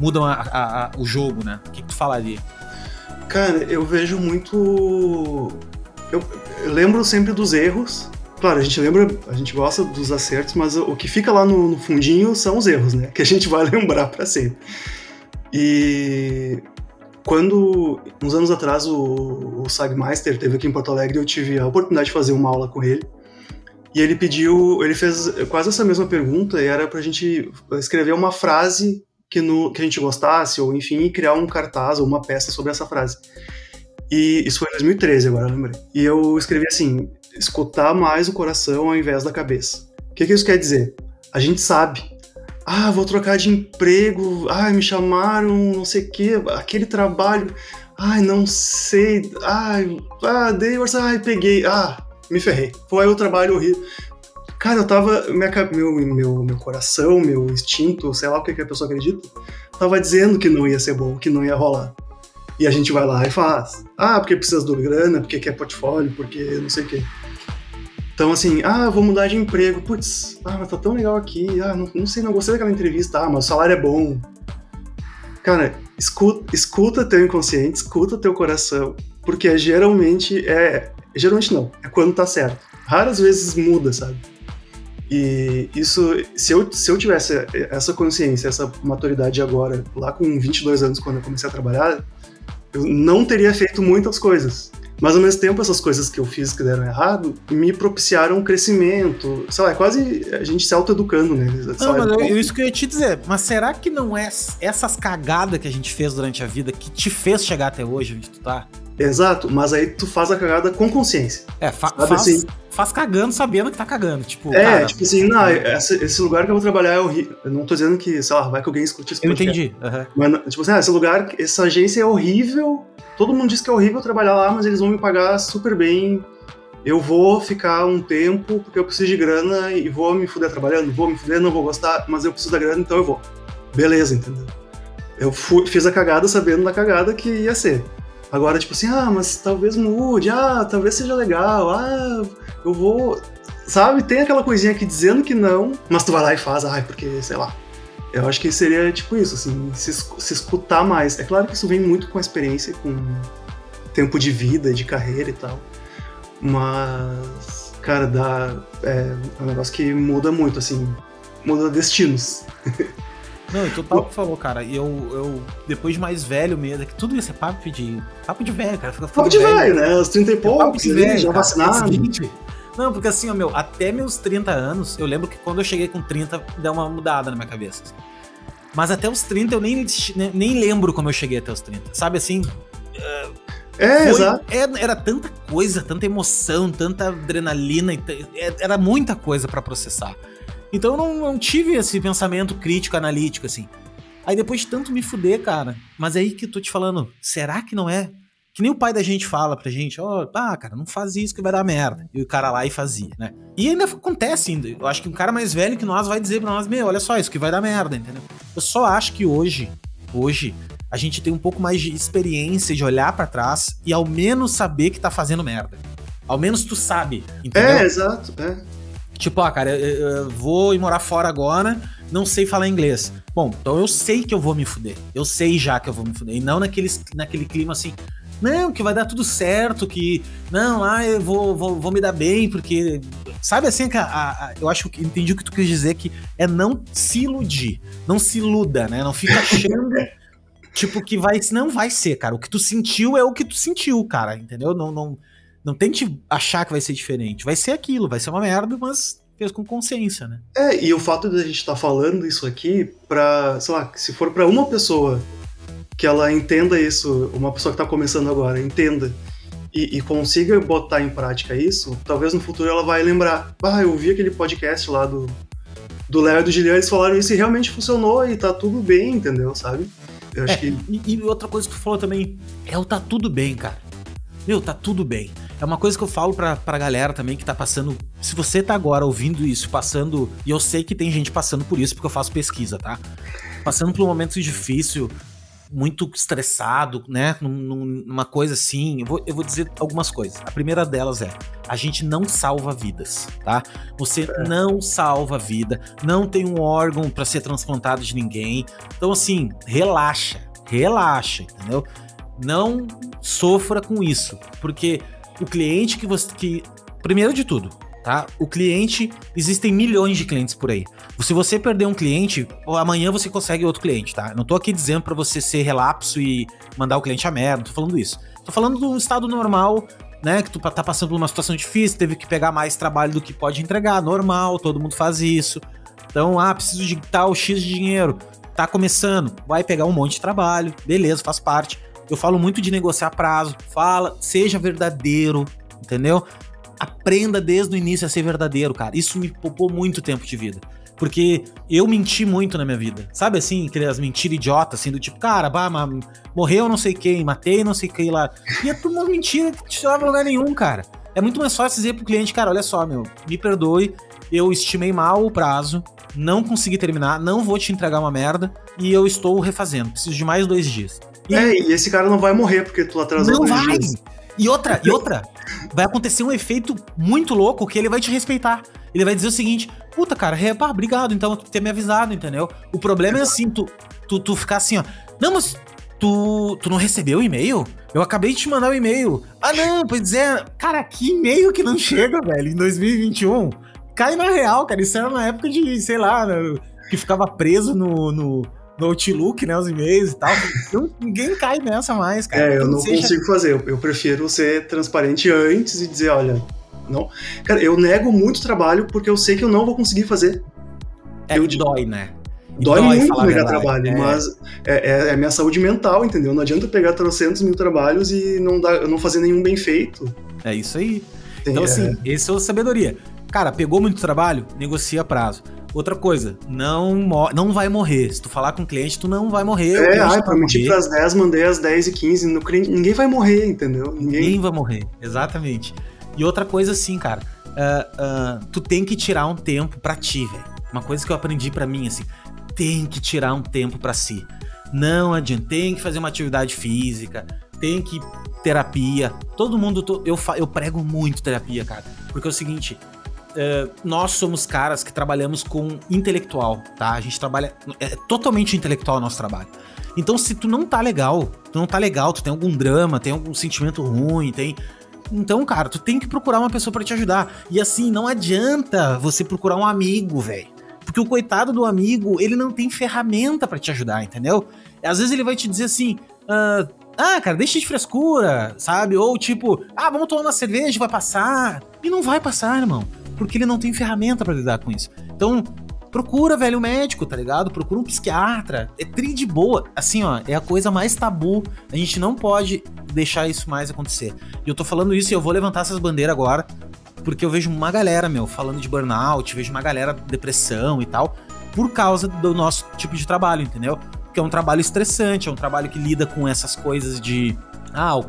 mudam a, a, a, o jogo, né? O que, que tu falaria?
Cara, eu vejo muito eu, lembro sempre dos erros. Claro, a gente lembra, a gente gosta dos acertos, mas o que fica lá no, no fundinho são os erros, né? Que a gente vai lembrar para sempre. E quando, uns anos atrás, o, o Sagmeister teve aqui em Porto Alegre, eu tive a oportunidade de fazer uma aula com ele. E ele pediu, ele fez quase essa mesma pergunta, e era pra gente escrever uma frase que, no, que a gente gostasse, ou enfim, criar um cartaz ou uma peça sobre essa frase. E isso foi em 2013, agora eu lembrei. E eu escrevi assim: escutar mais o coração ao invés da cabeça. O que, que isso quer dizer? A gente sabe. Ah, vou trocar de emprego. Ah, me chamaram, não sei o quê, aquele trabalho. Ai, não sei. Ai, ah, dei orçamento. Ai, peguei. Ah, me ferrei. Foi o trabalho horrível. Cara, eu tava. Minha, meu, meu, meu coração, meu instinto, sei lá o que, que a pessoa acredita, tava dizendo que não ia ser bom, que não ia rolar. E a gente vai lá e faz. Ah, porque precisa do grana, porque quer portfólio, porque não sei o quê. Então, assim, ah, vou mudar de emprego. Putz, ah, mas tá tão legal aqui. Ah, não, não sei, não gostei daquela entrevista. Ah, mas o salário é bom. Cara, escuta, escuta teu inconsciente, escuta teu coração. Porque geralmente é. Geralmente não, é quando tá certo. Raras vezes muda, sabe? E isso, se eu, se eu tivesse essa consciência, essa maturidade agora, lá com 22 anos, quando eu comecei a trabalhar, eu não teria feito muitas coisas. Mas ao mesmo tempo, essas coisas que eu fiz que deram errado me propiciaram um crescimento. Sei lá, é quase a gente se autoeducando, né?
Não, mas eu, isso que eu ia te dizer. Mas será que não é essas cagadas que a gente fez durante a vida que te fez chegar até hoje onde tu tá?
Exato, mas aí tu faz a cagada com consciência.
É, fa faz, assim? Faz cagando sabendo que tá cagando. Tipo,
é, cara, tipo assim, não, esse, esse, lugar que eu vou trabalhar é horrível. Eu não tô dizendo que, sei lá, vai que alguém escute esse
Eu entendi. Uhum.
Mas, tipo assim, ah, esse lugar, essa agência é horrível. Todo mundo diz que é horrível trabalhar lá, mas eles vão me pagar super bem. Eu vou ficar um tempo porque eu preciso de grana e vou me fuder trabalhando. Vou me fuder, não vou gostar, mas eu preciso da grana, então eu vou. Beleza, entendeu? Eu fui, fiz a cagada sabendo da cagada que ia ser. Agora, tipo assim, ah, mas talvez mude, ah, talvez seja legal, ah, eu vou. Sabe? Tem aquela coisinha aqui dizendo que não, mas tu vai lá e faz, ai, porque, sei lá. Eu acho que seria tipo isso, assim, se, se escutar mais. É claro que isso vem muito com a experiência, com tempo de vida, de carreira e tal. Mas, cara, dá. É, é um negócio que muda muito, assim, muda destinos.
Não, então o que falou, cara. Eu, eu, depois de mais velho mesmo, que tudo isso é papo de. Papo de velho, cara. Fica
papo de velho, velho, né? Os 30 e poucos, é velho, já vacinado.
Não, porque assim, ó, meu, até meus 30 anos, eu lembro que quando eu cheguei com 30, deu uma mudada na minha cabeça. Mas até os 30 eu nem, nem lembro como eu cheguei até os 30. Sabe assim?
É, foi, exato.
Era, é, era, tanta coisa, tanta emoção, tanta adrenalina, é, era muita coisa para processar. Então eu não, não, tive esse pensamento crítico, analítico, assim. Aí depois de tanto me fuder, cara, mas é aí que eu tô te falando, será que não é? Que nem o pai da gente fala pra gente, ó, oh, ah, cara, não faz isso que vai dar merda. E o cara lá e fazia, né? E ainda acontece ainda. Eu acho que um cara mais velho que nós vai dizer pra nós, meu, olha só, isso que vai dar merda, entendeu? Eu só acho que hoje, hoje, a gente tem um pouco mais de experiência de olhar para trás e ao menos saber que tá fazendo merda. Ao menos tu sabe, entendeu?
É, exato, é.
Tipo, ah, cara, eu, eu vou ir morar fora agora, não sei falar inglês. Bom, então eu sei que eu vou me fuder. Eu sei já que eu vou me fuder. E não naquele, naquele clima assim, não, que vai dar tudo certo, que não, ah, eu vou, vou, vou me dar bem, porque. Sabe assim, que a, a, eu acho que entendi o que tu quis dizer, que é não se iludir. Não se iluda, né? Não fica achando. tipo, que vai. Não vai ser, cara. O que tu sentiu é o que tu sentiu, cara. Entendeu? Não, não, não tente achar que vai ser diferente. Vai ser aquilo, vai ser uma merda, mas fez com consciência, né?
É, e o fato de a gente estar tá falando isso aqui pra, sei lá, se for para uma pessoa que ela entenda isso, uma pessoa que tá começando agora, entenda e, e, consiga botar em prática isso, talvez no futuro ela vai lembrar, ah, eu vi aquele podcast lá do do Léo e do Gilian, eles falaram isso e realmente funcionou e tá tudo bem, entendeu, sabe?
Eu acho é, que... E, e outra coisa que tu falou também, é o tá tudo bem, cara. Meu, tá tudo bem. É uma coisa que eu falo pra, pra galera também que tá passando. Se você tá agora ouvindo isso, passando. E eu sei que tem gente passando por isso, porque eu faço pesquisa, tá? Passando por um momento difícil, muito estressado, né? Numa coisa assim. Eu vou, eu vou dizer algumas coisas. A primeira delas é: a gente não salva vidas, tá? Você é. não salva vida, não tem um órgão para ser transplantado de ninguém. Então, assim, relaxa, relaxa, entendeu? Não sofra com isso, porque o cliente que você. Que, primeiro de tudo, tá? O cliente, existem milhões de clientes por aí. Se você perder um cliente, amanhã você consegue outro cliente, tá? Não tô aqui dizendo para você ser relapso e mandar o cliente a merda, não tô falando isso. Tô falando de um estado normal, né? Que tu tá passando por uma situação difícil, teve que pegar mais trabalho do que pode entregar, normal, todo mundo faz isso. Então, ah, preciso de tal X de dinheiro. Tá começando, vai pegar um monte de trabalho, beleza, faz parte. Eu falo muito de negociar prazo. Fala, seja verdadeiro, entendeu? Aprenda desde o início a ser verdadeiro, cara. Isso me poupou muito tempo de vida. Porque eu menti muito na minha vida. Sabe assim, aquelas mentiras idiotas, assim, do tipo, cara, bah, morreu não sei quem, matei não sei quem lá. E é tudo uma mentira que te leva a lugar nenhum, cara. É muito mais fácil dizer pro cliente, cara, olha só, meu, me perdoe, eu estimei mal o prazo, não consegui terminar, não vou te entregar uma merda e eu estou refazendo. Preciso de mais dois dias.
E... É, e esse cara não vai morrer porque tu atrasou.
Não vai! Dias. E outra, e outra, vai acontecer um efeito muito louco que ele vai te respeitar. Ele vai dizer o seguinte: puta, cara, é, pá, obrigado então por ter me avisado, entendeu? O problema é assim, tu, tu, tu ficar assim, ó. Não, mas tu, tu não recebeu o e-mail? Eu acabei de te mandar o um e-mail. Ah, não, pois é. Cara, que e-mail que não chega, velho, em 2021? Cai na real, cara. Isso era na época de, sei lá, que ficava preso no, no no Outlook, né? Os e-mails e tal. Não, ninguém cai nessa mais, cara.
É, eu não seja... consigo fazer. Eu, eu, prefiro ser transparente antes e dizer, olha, não. Cara, eu nego muito trabalho porque eu sei que eu não vou conseguir fazer.
É eu, dói, né?
dói, dói muito negar trabalho, é. mas é, é, é, minha saúde mental, entendeu? Não adianta pegar trocentos mil trabalhos e não, dar, não fazer nenhum bem feito.
É isso aí. Então, assim, é. esse é a sabedoria. Cara, pegou muito trabalho? Negocia prazo. Outra coisa, não, não vai morrer. Se tu falar com o cliente, tu não vai morrer.
É, ai, prometi pras 10, mandei às 10 e 15. No, ninguém vai morrer, entendeu?
Ninguém... ninguém vai morrer, exatamente. E outra coisa assim, cara, uh, uh, tu tem que tirar um tempo para ti, velho. Uma coisa que eu aprendi para mim, assim, tem que tirar um tempo para si. Não adianta, tem que fazer uma atividade física, tem que terapia. Todo mundo, eu, eu prego muito terapia, cara. Porque é o seguinte, Uh, nós somos caras que trabalhamos com intelectual, tá? A gente trabalha. É totalmente intelectual o nosso trabalho. Então, se tu não tá legal, tu não tá legal, tu tem algum drama, tem algum sentimento ruim, tem. Então, cara, tu tem que procurar uma pessoa para te ajudar. E assim, não adianta você procurar um amigo, velho. Porque o coitado do amigo, ele não tem ferramenta para te ajudar, entendeu? Às vezes ele vai te dizer assim: ah, ah, cara, deixa de frescura, sabe? Ou tipo, ah, vamos tomar uma cerveja, vai passar. E não vai passar, irmão porque ele não tem ferramenta para lidar com isso. Então, procura, velho, um médico, tá ligado? Procura um psiquiatra. É tri de boa. Assim, ó, é a coisa mais tabu. A gente não pode deixar isso mais acontecer. E eu tô falando isso e eu vou levantar essas bandeiras agora, porque eu vejo uma galera, meu, falando de burnout, vejo uma galera depressão e tal, por causa do nosso tipo de trabalho, entendeu? Que é um trabalho estressante, é um trabalho que lida com essas coisas de. Ah,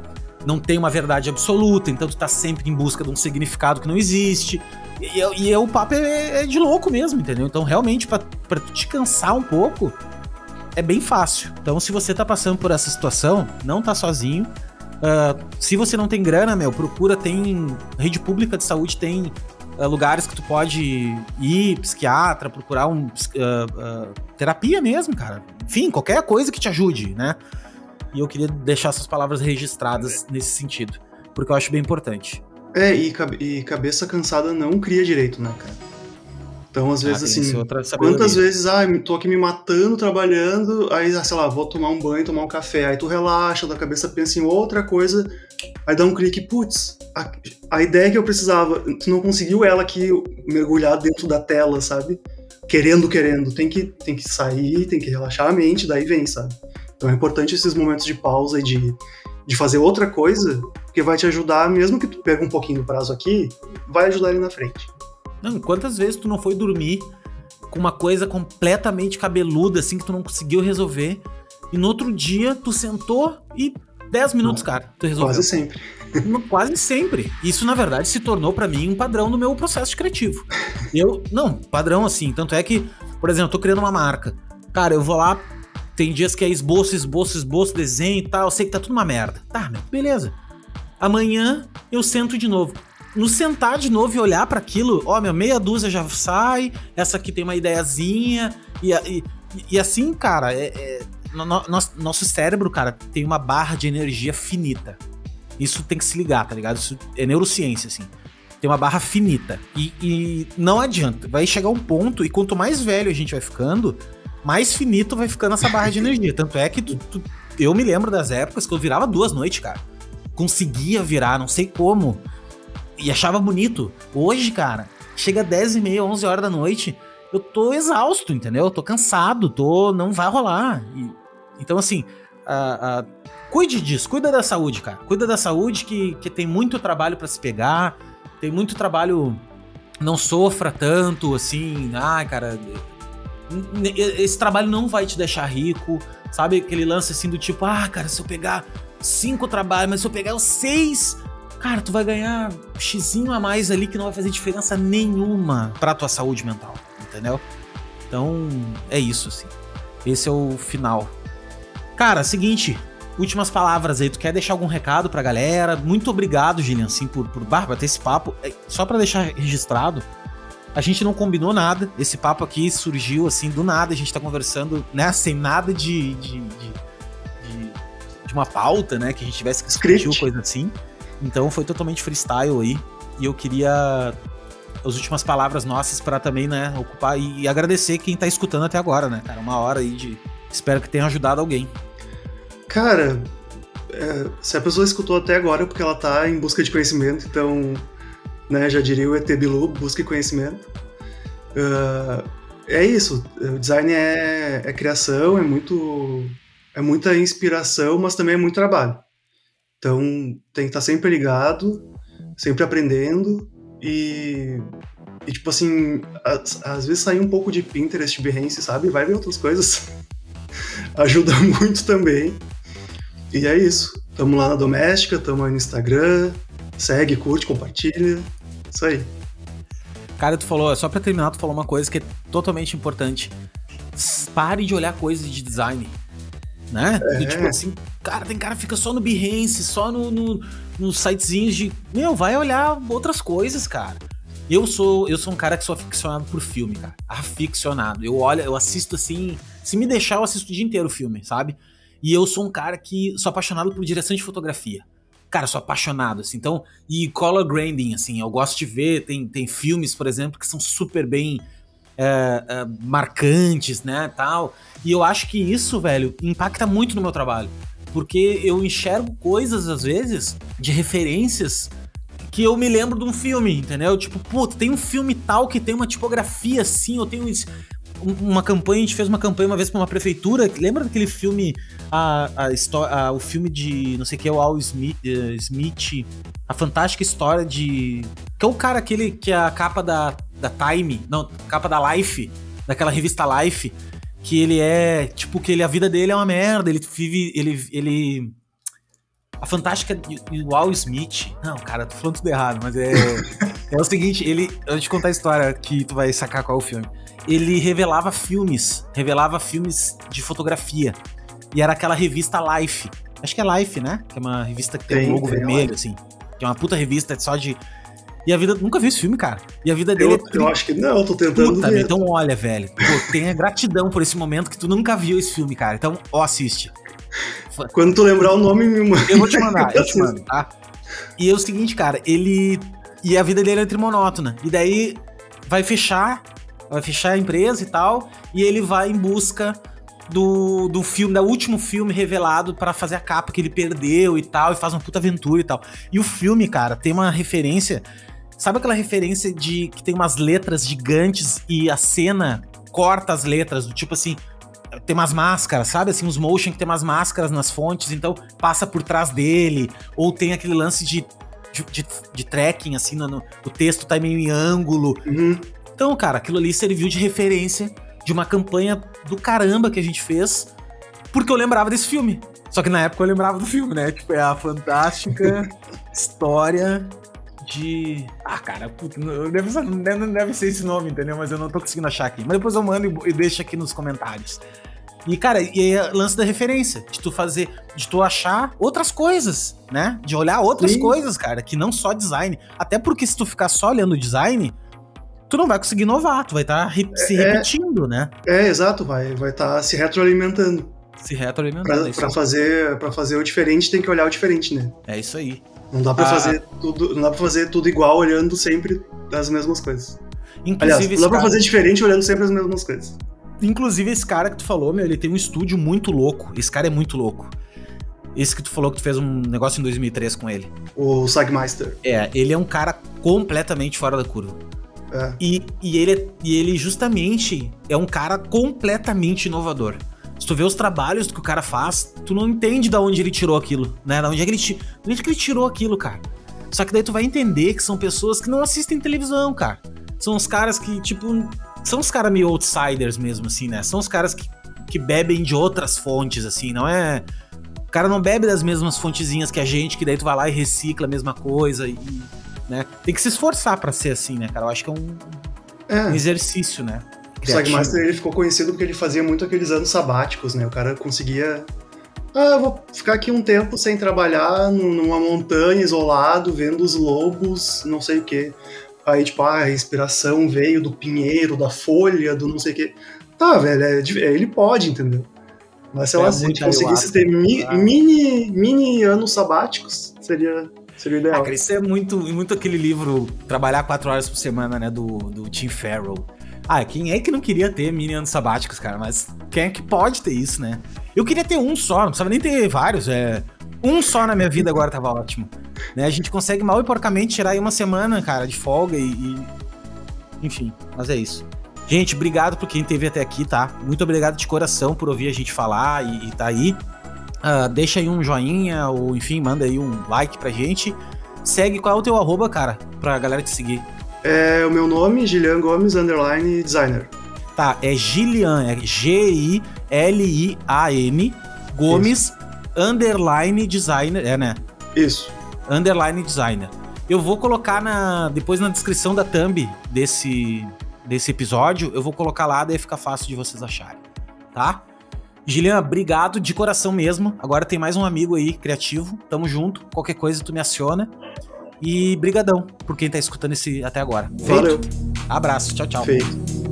não tem uma verdade absoluta, então tu tá sempre em busca de um significado que não existe. E, e, e o papo é, é, de louco mesmo, entendeu? Então, realmente, para te cansar um pouco, é bem fácil. Então, se você tá passando por essa situação, não tá sozinho. Uh, se você não tem grana, meu, procura, tem rede pública de saúde, tem uh, lugares que tu pode ir, psiquiatra, procurar um uh, terapia mesmo, cara. Enfim, qualquer coisa que te ajude, né? E eu queria deixar essas palavras registradas nesse sentido, porque eu acho bem importante.
É, e, e cabeça cansada não cria direito, né, cara? Então, às vezes, ah, assim, quantas vezes, ah, tô aqui me matando, trabalhando, aí, ah, sei lá, vou tomar um banho, tomar um café, aí tu relaxa, da cabeça pensa em outra coisa, aí dá um clique, putz, a, a ideia que eu precisava, tu não conseguiu ela aqui mergulhar dentro da tela, sabe? Querendo, querendo, tem que, tem que sair, tem que relaxar a mente, daí vem, sabe? Então é importante esses momentos de pausa e de, de fazer outra coisa, porque vai te ajudar, mesmo que tu pegue um pouquinho do prazo aqui, vai ajudar ele na frente.
Não, quantas vezes tu não foi dormir com uma coisa completamente cabeluda, assim, que tu não conseguiu resolver, e no outro dia tu sentou e 10 minutos, cara, tu resolveu.
Quase sempre.
Quase sempre. Isso, na verdade, se tornou para mim um padrão no meu processo criativo. Eu, não, padrão assim. Tanto é que, por exemplo, eu tô criando uma marca. Cara, eu vou lá, tem dias que é esboço, esboço, esboço, desenho e tal. Eu sei que tá tudo uma merda. Tá, meu, beleza. Amanhã eu sento de novo. No sentar de novo e olhar para aquilo, ó, meu, meia dúzia já sai, essa aqui tem uma ideiazinha. E, e, e assim, cara, é, é, no, nosso, nosso cérebro, cara, tem uma barra de energia finita. Isso tem que se ligar, tá ligado? Isso é neurociência, assim. Tem uma barra finita. E, e não adianta. Vai chegar um ponto, e quanto mais velho a gente vai ficando, mais finito vai ficando essa barra de energia. Tanto é que tu, tu, eu me lembro das épocas que eu virava duas noites, cara. Conseguia virar, não sei como. E achava bonito. Hoje, cara, chega 10 e meia, 11 horas da noite, eu tô exausto, entendeu? Eu tô cansado, tô. Não vai rolar. E, então, assim, cuide disso, cuida da saúde, cara. Cuida da saúde que, que tem muito trabalho para se pegar, tem muito trabalho. Não sofra tanto, assim, ai, cara, esse trabalho não vai te deixar rico, sabe? Aquele lance assim do tipo, ah, cara, se eu pegar cinco trabalhos, mas se eu pegar os seis, cara, tu vai ganhar xizinho a mais ali que não vai fazer diferença nenhuma pra tua saúde mental, entendeu? Então, é isso, assim. Esse é o final. Cara, seguinte, últimas palavras aí. Tu quer deixar algum recado pra galera? Muito obrigado, Gillian, assim, por, por, por ter esse papo. É, só para deixar registrado, a gente não combinou nada. Esse papo aqui surgiu assim do nada. A gente tá conversando, né? Sem nada de, de, de, de, uma pauta, né? Que a gente tivesse que discutir ou coisa assim. Então foi totalmente freestyle aí. E eu queria as últimas palavras nossas para também, né, ocupar e, e, agradecer quem tá escutando até agora, né, cara? Uma hora aí de. Espero que tenha ajudado alguém.
Cara, é, se a pessoa escutou até agora é porque ela tá em busca de conhecimento, então né? Já diria o ET Bilu, busque conhecimento. Uh, é isso, o design é, é, criação, é muito é muita inspiração, mas também é muito trabalho. Então tem que estar sempre ligado, sempre aprendendo e, e tipo assim, às, vezes sair um pouco de Pinterest, Behance, sabe? Vai ver outras coisas. Ajuda muito também. E é isso. Tamo lá na Doméstica, tamo aí no Instagram. Segue, curte, compartilha. Isso aí.
Cara, tu falou, só pra terminar, tu falou uma coisa que é totalmente importante. Pare de olhar coisas de design. Né? É. E, tipo assim, cara, tem cara que fica só no Behance, só no, no, nos sitezinhos de. Meu, vai olhar outras coisas, cara. Eu sou, eu sou um cara que sou aficionado por filme, cara. Aficionado. Eu olho, eu assisto assim. Se me deixar, eu assisto o dia inteiro o filme, sabe? E eu sou um cara que sou apaixonado por direção de fotografia. Cara, sou apaixonado, assim. Então, e color grading, assim, eu gosto de ver. Tem, tem filmes, por exemplo, que são super bem é, é, marcantes, né, tal. E eu acho que isso, velho, impacta muito no meu trabalho. Porque eu enxergo coisas, às vezes, de referências que eu me lembro de um filme, entendeu? Tipo, puta, tem um filme tal que tem uma tipografia assim, eu tenho uma campanha, a gente fez uma campanha uma vez pra uma prefeitura. Lembra daquele filme, a, a, a o filme de, não sei o que, o Al Smith, uh, Smith, a fantástica história de. Que é o cara aquele que é a capa da, da Time, não, capa da Life, daquela revista Life, que ele é, tipo, que ele, a vida dele é uma merda, ele vive, ele, ele a fantástica Wall Smith. Não, cara, tô falando tudo errado, mas é. é o seguinte, ele. Eu vou te contar a história que tu vai sacar qual é o filme ele revelava filmes, revelava filmes de fotografia. E era aquela revista Life. Acho que é Life, né? Que é uma revista que tem, tem um logo tem vermelho, assim. Que é uma puta revista só de. E a vida. Nunca vi esse filme, cara. E a vida dele.
Eu, é... eu acho que não, tô tentando. Puta, ver.
Então olha, velho. Pô, tenha gratidão por esse momento que tu nunca viu esse filme, cara. Então, ó, assiste.
Quando tu lembrar o nome, me
manda. Eu vou te mandar, eu te mando, tá? E é o seguinte, cara, ele. E a vida dele é trimonótona. E daí vai fechar vai fechar a empresa e tal, e ele vai em busca do, do filme, do último filme revelado para fazer a capa que ele perdeu e tal, e faz uma puta aventura e tal. E o filme, cara, tem uma referência. Sabe aquela referência de que tem umas letras gigantes e a cena corta as letras, do tipo assim, tem umas máscaras, sabe? Assim, os motion que tem umas máscaras nas fontes, então passa por trás dele, ou tem aquele lance de, de, de, de tracking, assim, no, no, o texto tá meio em ângulo.
Uhum.
Então, cara, aquilo ali serviu de referência de uma campanha do caramba que a gente fez, porque eu lembrava desse filme. Só que na época eu lembrava do filme, né? Tipo, é a fantástica história de. Ah, cara, puta, deve, ser, deve ser esse nome, entendeu? Mas eu não tô conseguindo achar aqui. Mas depois eu mando e deixo aqui nos comentários. E, cara, e é lance da referência, de tu fazer, de tu achar outras coisas, né? De olhar outras Sim. coisas, cara, que não só design. Até porque se tu ficar só olhando design, tu não vai conseguir inovar, tu vai estar tá se é, repetindo, né?
É, exato, vai vai estar tá se retroalimentando.
Se retroalimentando.
Pra, pra fazer, pra fazer o diferente, tem que olhar o diferente, né?
É isso aí.
Não dá pra, ah, fazer, tudo, não dá pra fazer tudo igual olhando sempre as mesmas coisas. Inclusive, Aliás, não dá pra fazer diferente olhando sempre as mesmas coisas.
Inclusive, esse cara que tu falou, meu, ele tem um estúdio muito louco. Esse cara é muito louco. Esse que tu falou que tu fez um negócio em 2003 com ele.
O Sagmeister.
É, ele é um cara completamente fora da curva.
É.
E, e, ele, e ele justamente é um cara completamente inovador. Se tu vê os trabalhos que o cara faz, tu não entende de onde ele tirou aquilo, né? Da onde é que ele, de onde é que ele tirou aquilo, cara. Só que daí tu vai entender que são pessoas que não assistem televisão, cara. São os caras que, tipo, são os caras meio outsiders mesmo, assim, né? São os caras que, que bebem de outras fontes, assim, não é. O cara não bebe das mesmas fontezinhas que a gente, que daí tu vai lá e recicla a mesma coisa e né? Tem que se esforçar para ser assim, né, cara? Eu acho que é um, é. um exercício, né?
O Sagmaster ele ficou conhecido porque ele fazia muito aqueles anos sabáticos, né? O cara conseguia. Ah, vou ficar aqui um tempo sem trabalhar numa montanha isolado, vendo os lobos, não sei o quê. Aí, tipo, ah, a inspiração veio do pinheiro, da folha, do não sei o quê. Tá, velho, é, é, ele pode, entendeu? Mas sei é lá, se a gente conseguisse ter mi, mini, mini anos sabáticos, seria Seria ideal. Ah, cara,
isso é muito, muito aquele livro Trabalhar quatro horas por semana, né? Do, do Tim Farrell. Ah, quem é que não queria ter mini anos sabáticos, cara? Mas quem é que pode ter isso, né? Eu queria ter um só, não precisava nem ter vários. É... Um só na minha vida agora tava ótimo. Né? A gente consegue mal e porcamente tirar aí uma semana, cara, de folga e, e... Enfim, mas é isso. Gente, obrigado por quem esteve até aqui, tá? Muito obrigado de coração por ouvir a gente falar e, e tá aí. Uh, deixa aí um joinha ou enfim, manda aí um like pra gente. segue. Qual é o teu arroba, cara? Pra galera te seguir.
É o meu nome, Gilian Gomes, underline designer.
Tá, é Gilian, é G-I-L-I-A-N, Gomes, Isso. Underline designer, é, né?
Isso.
Underline designer. Eu vou colocar na depois na descrição da thumb desse, desse episódio, eu vou colocar lá, daí fica fácil de vocês acharem, tá? Gilian, obrigado de coração mesmo. Agora tem mais um amigo aí criativo. Tamo junto. Qualquer coisa tu me aciona. E brigadão por quem tá escutando esse até agora.
Feito? Valeu.
Abraço. Tchau, tchau.
Feito.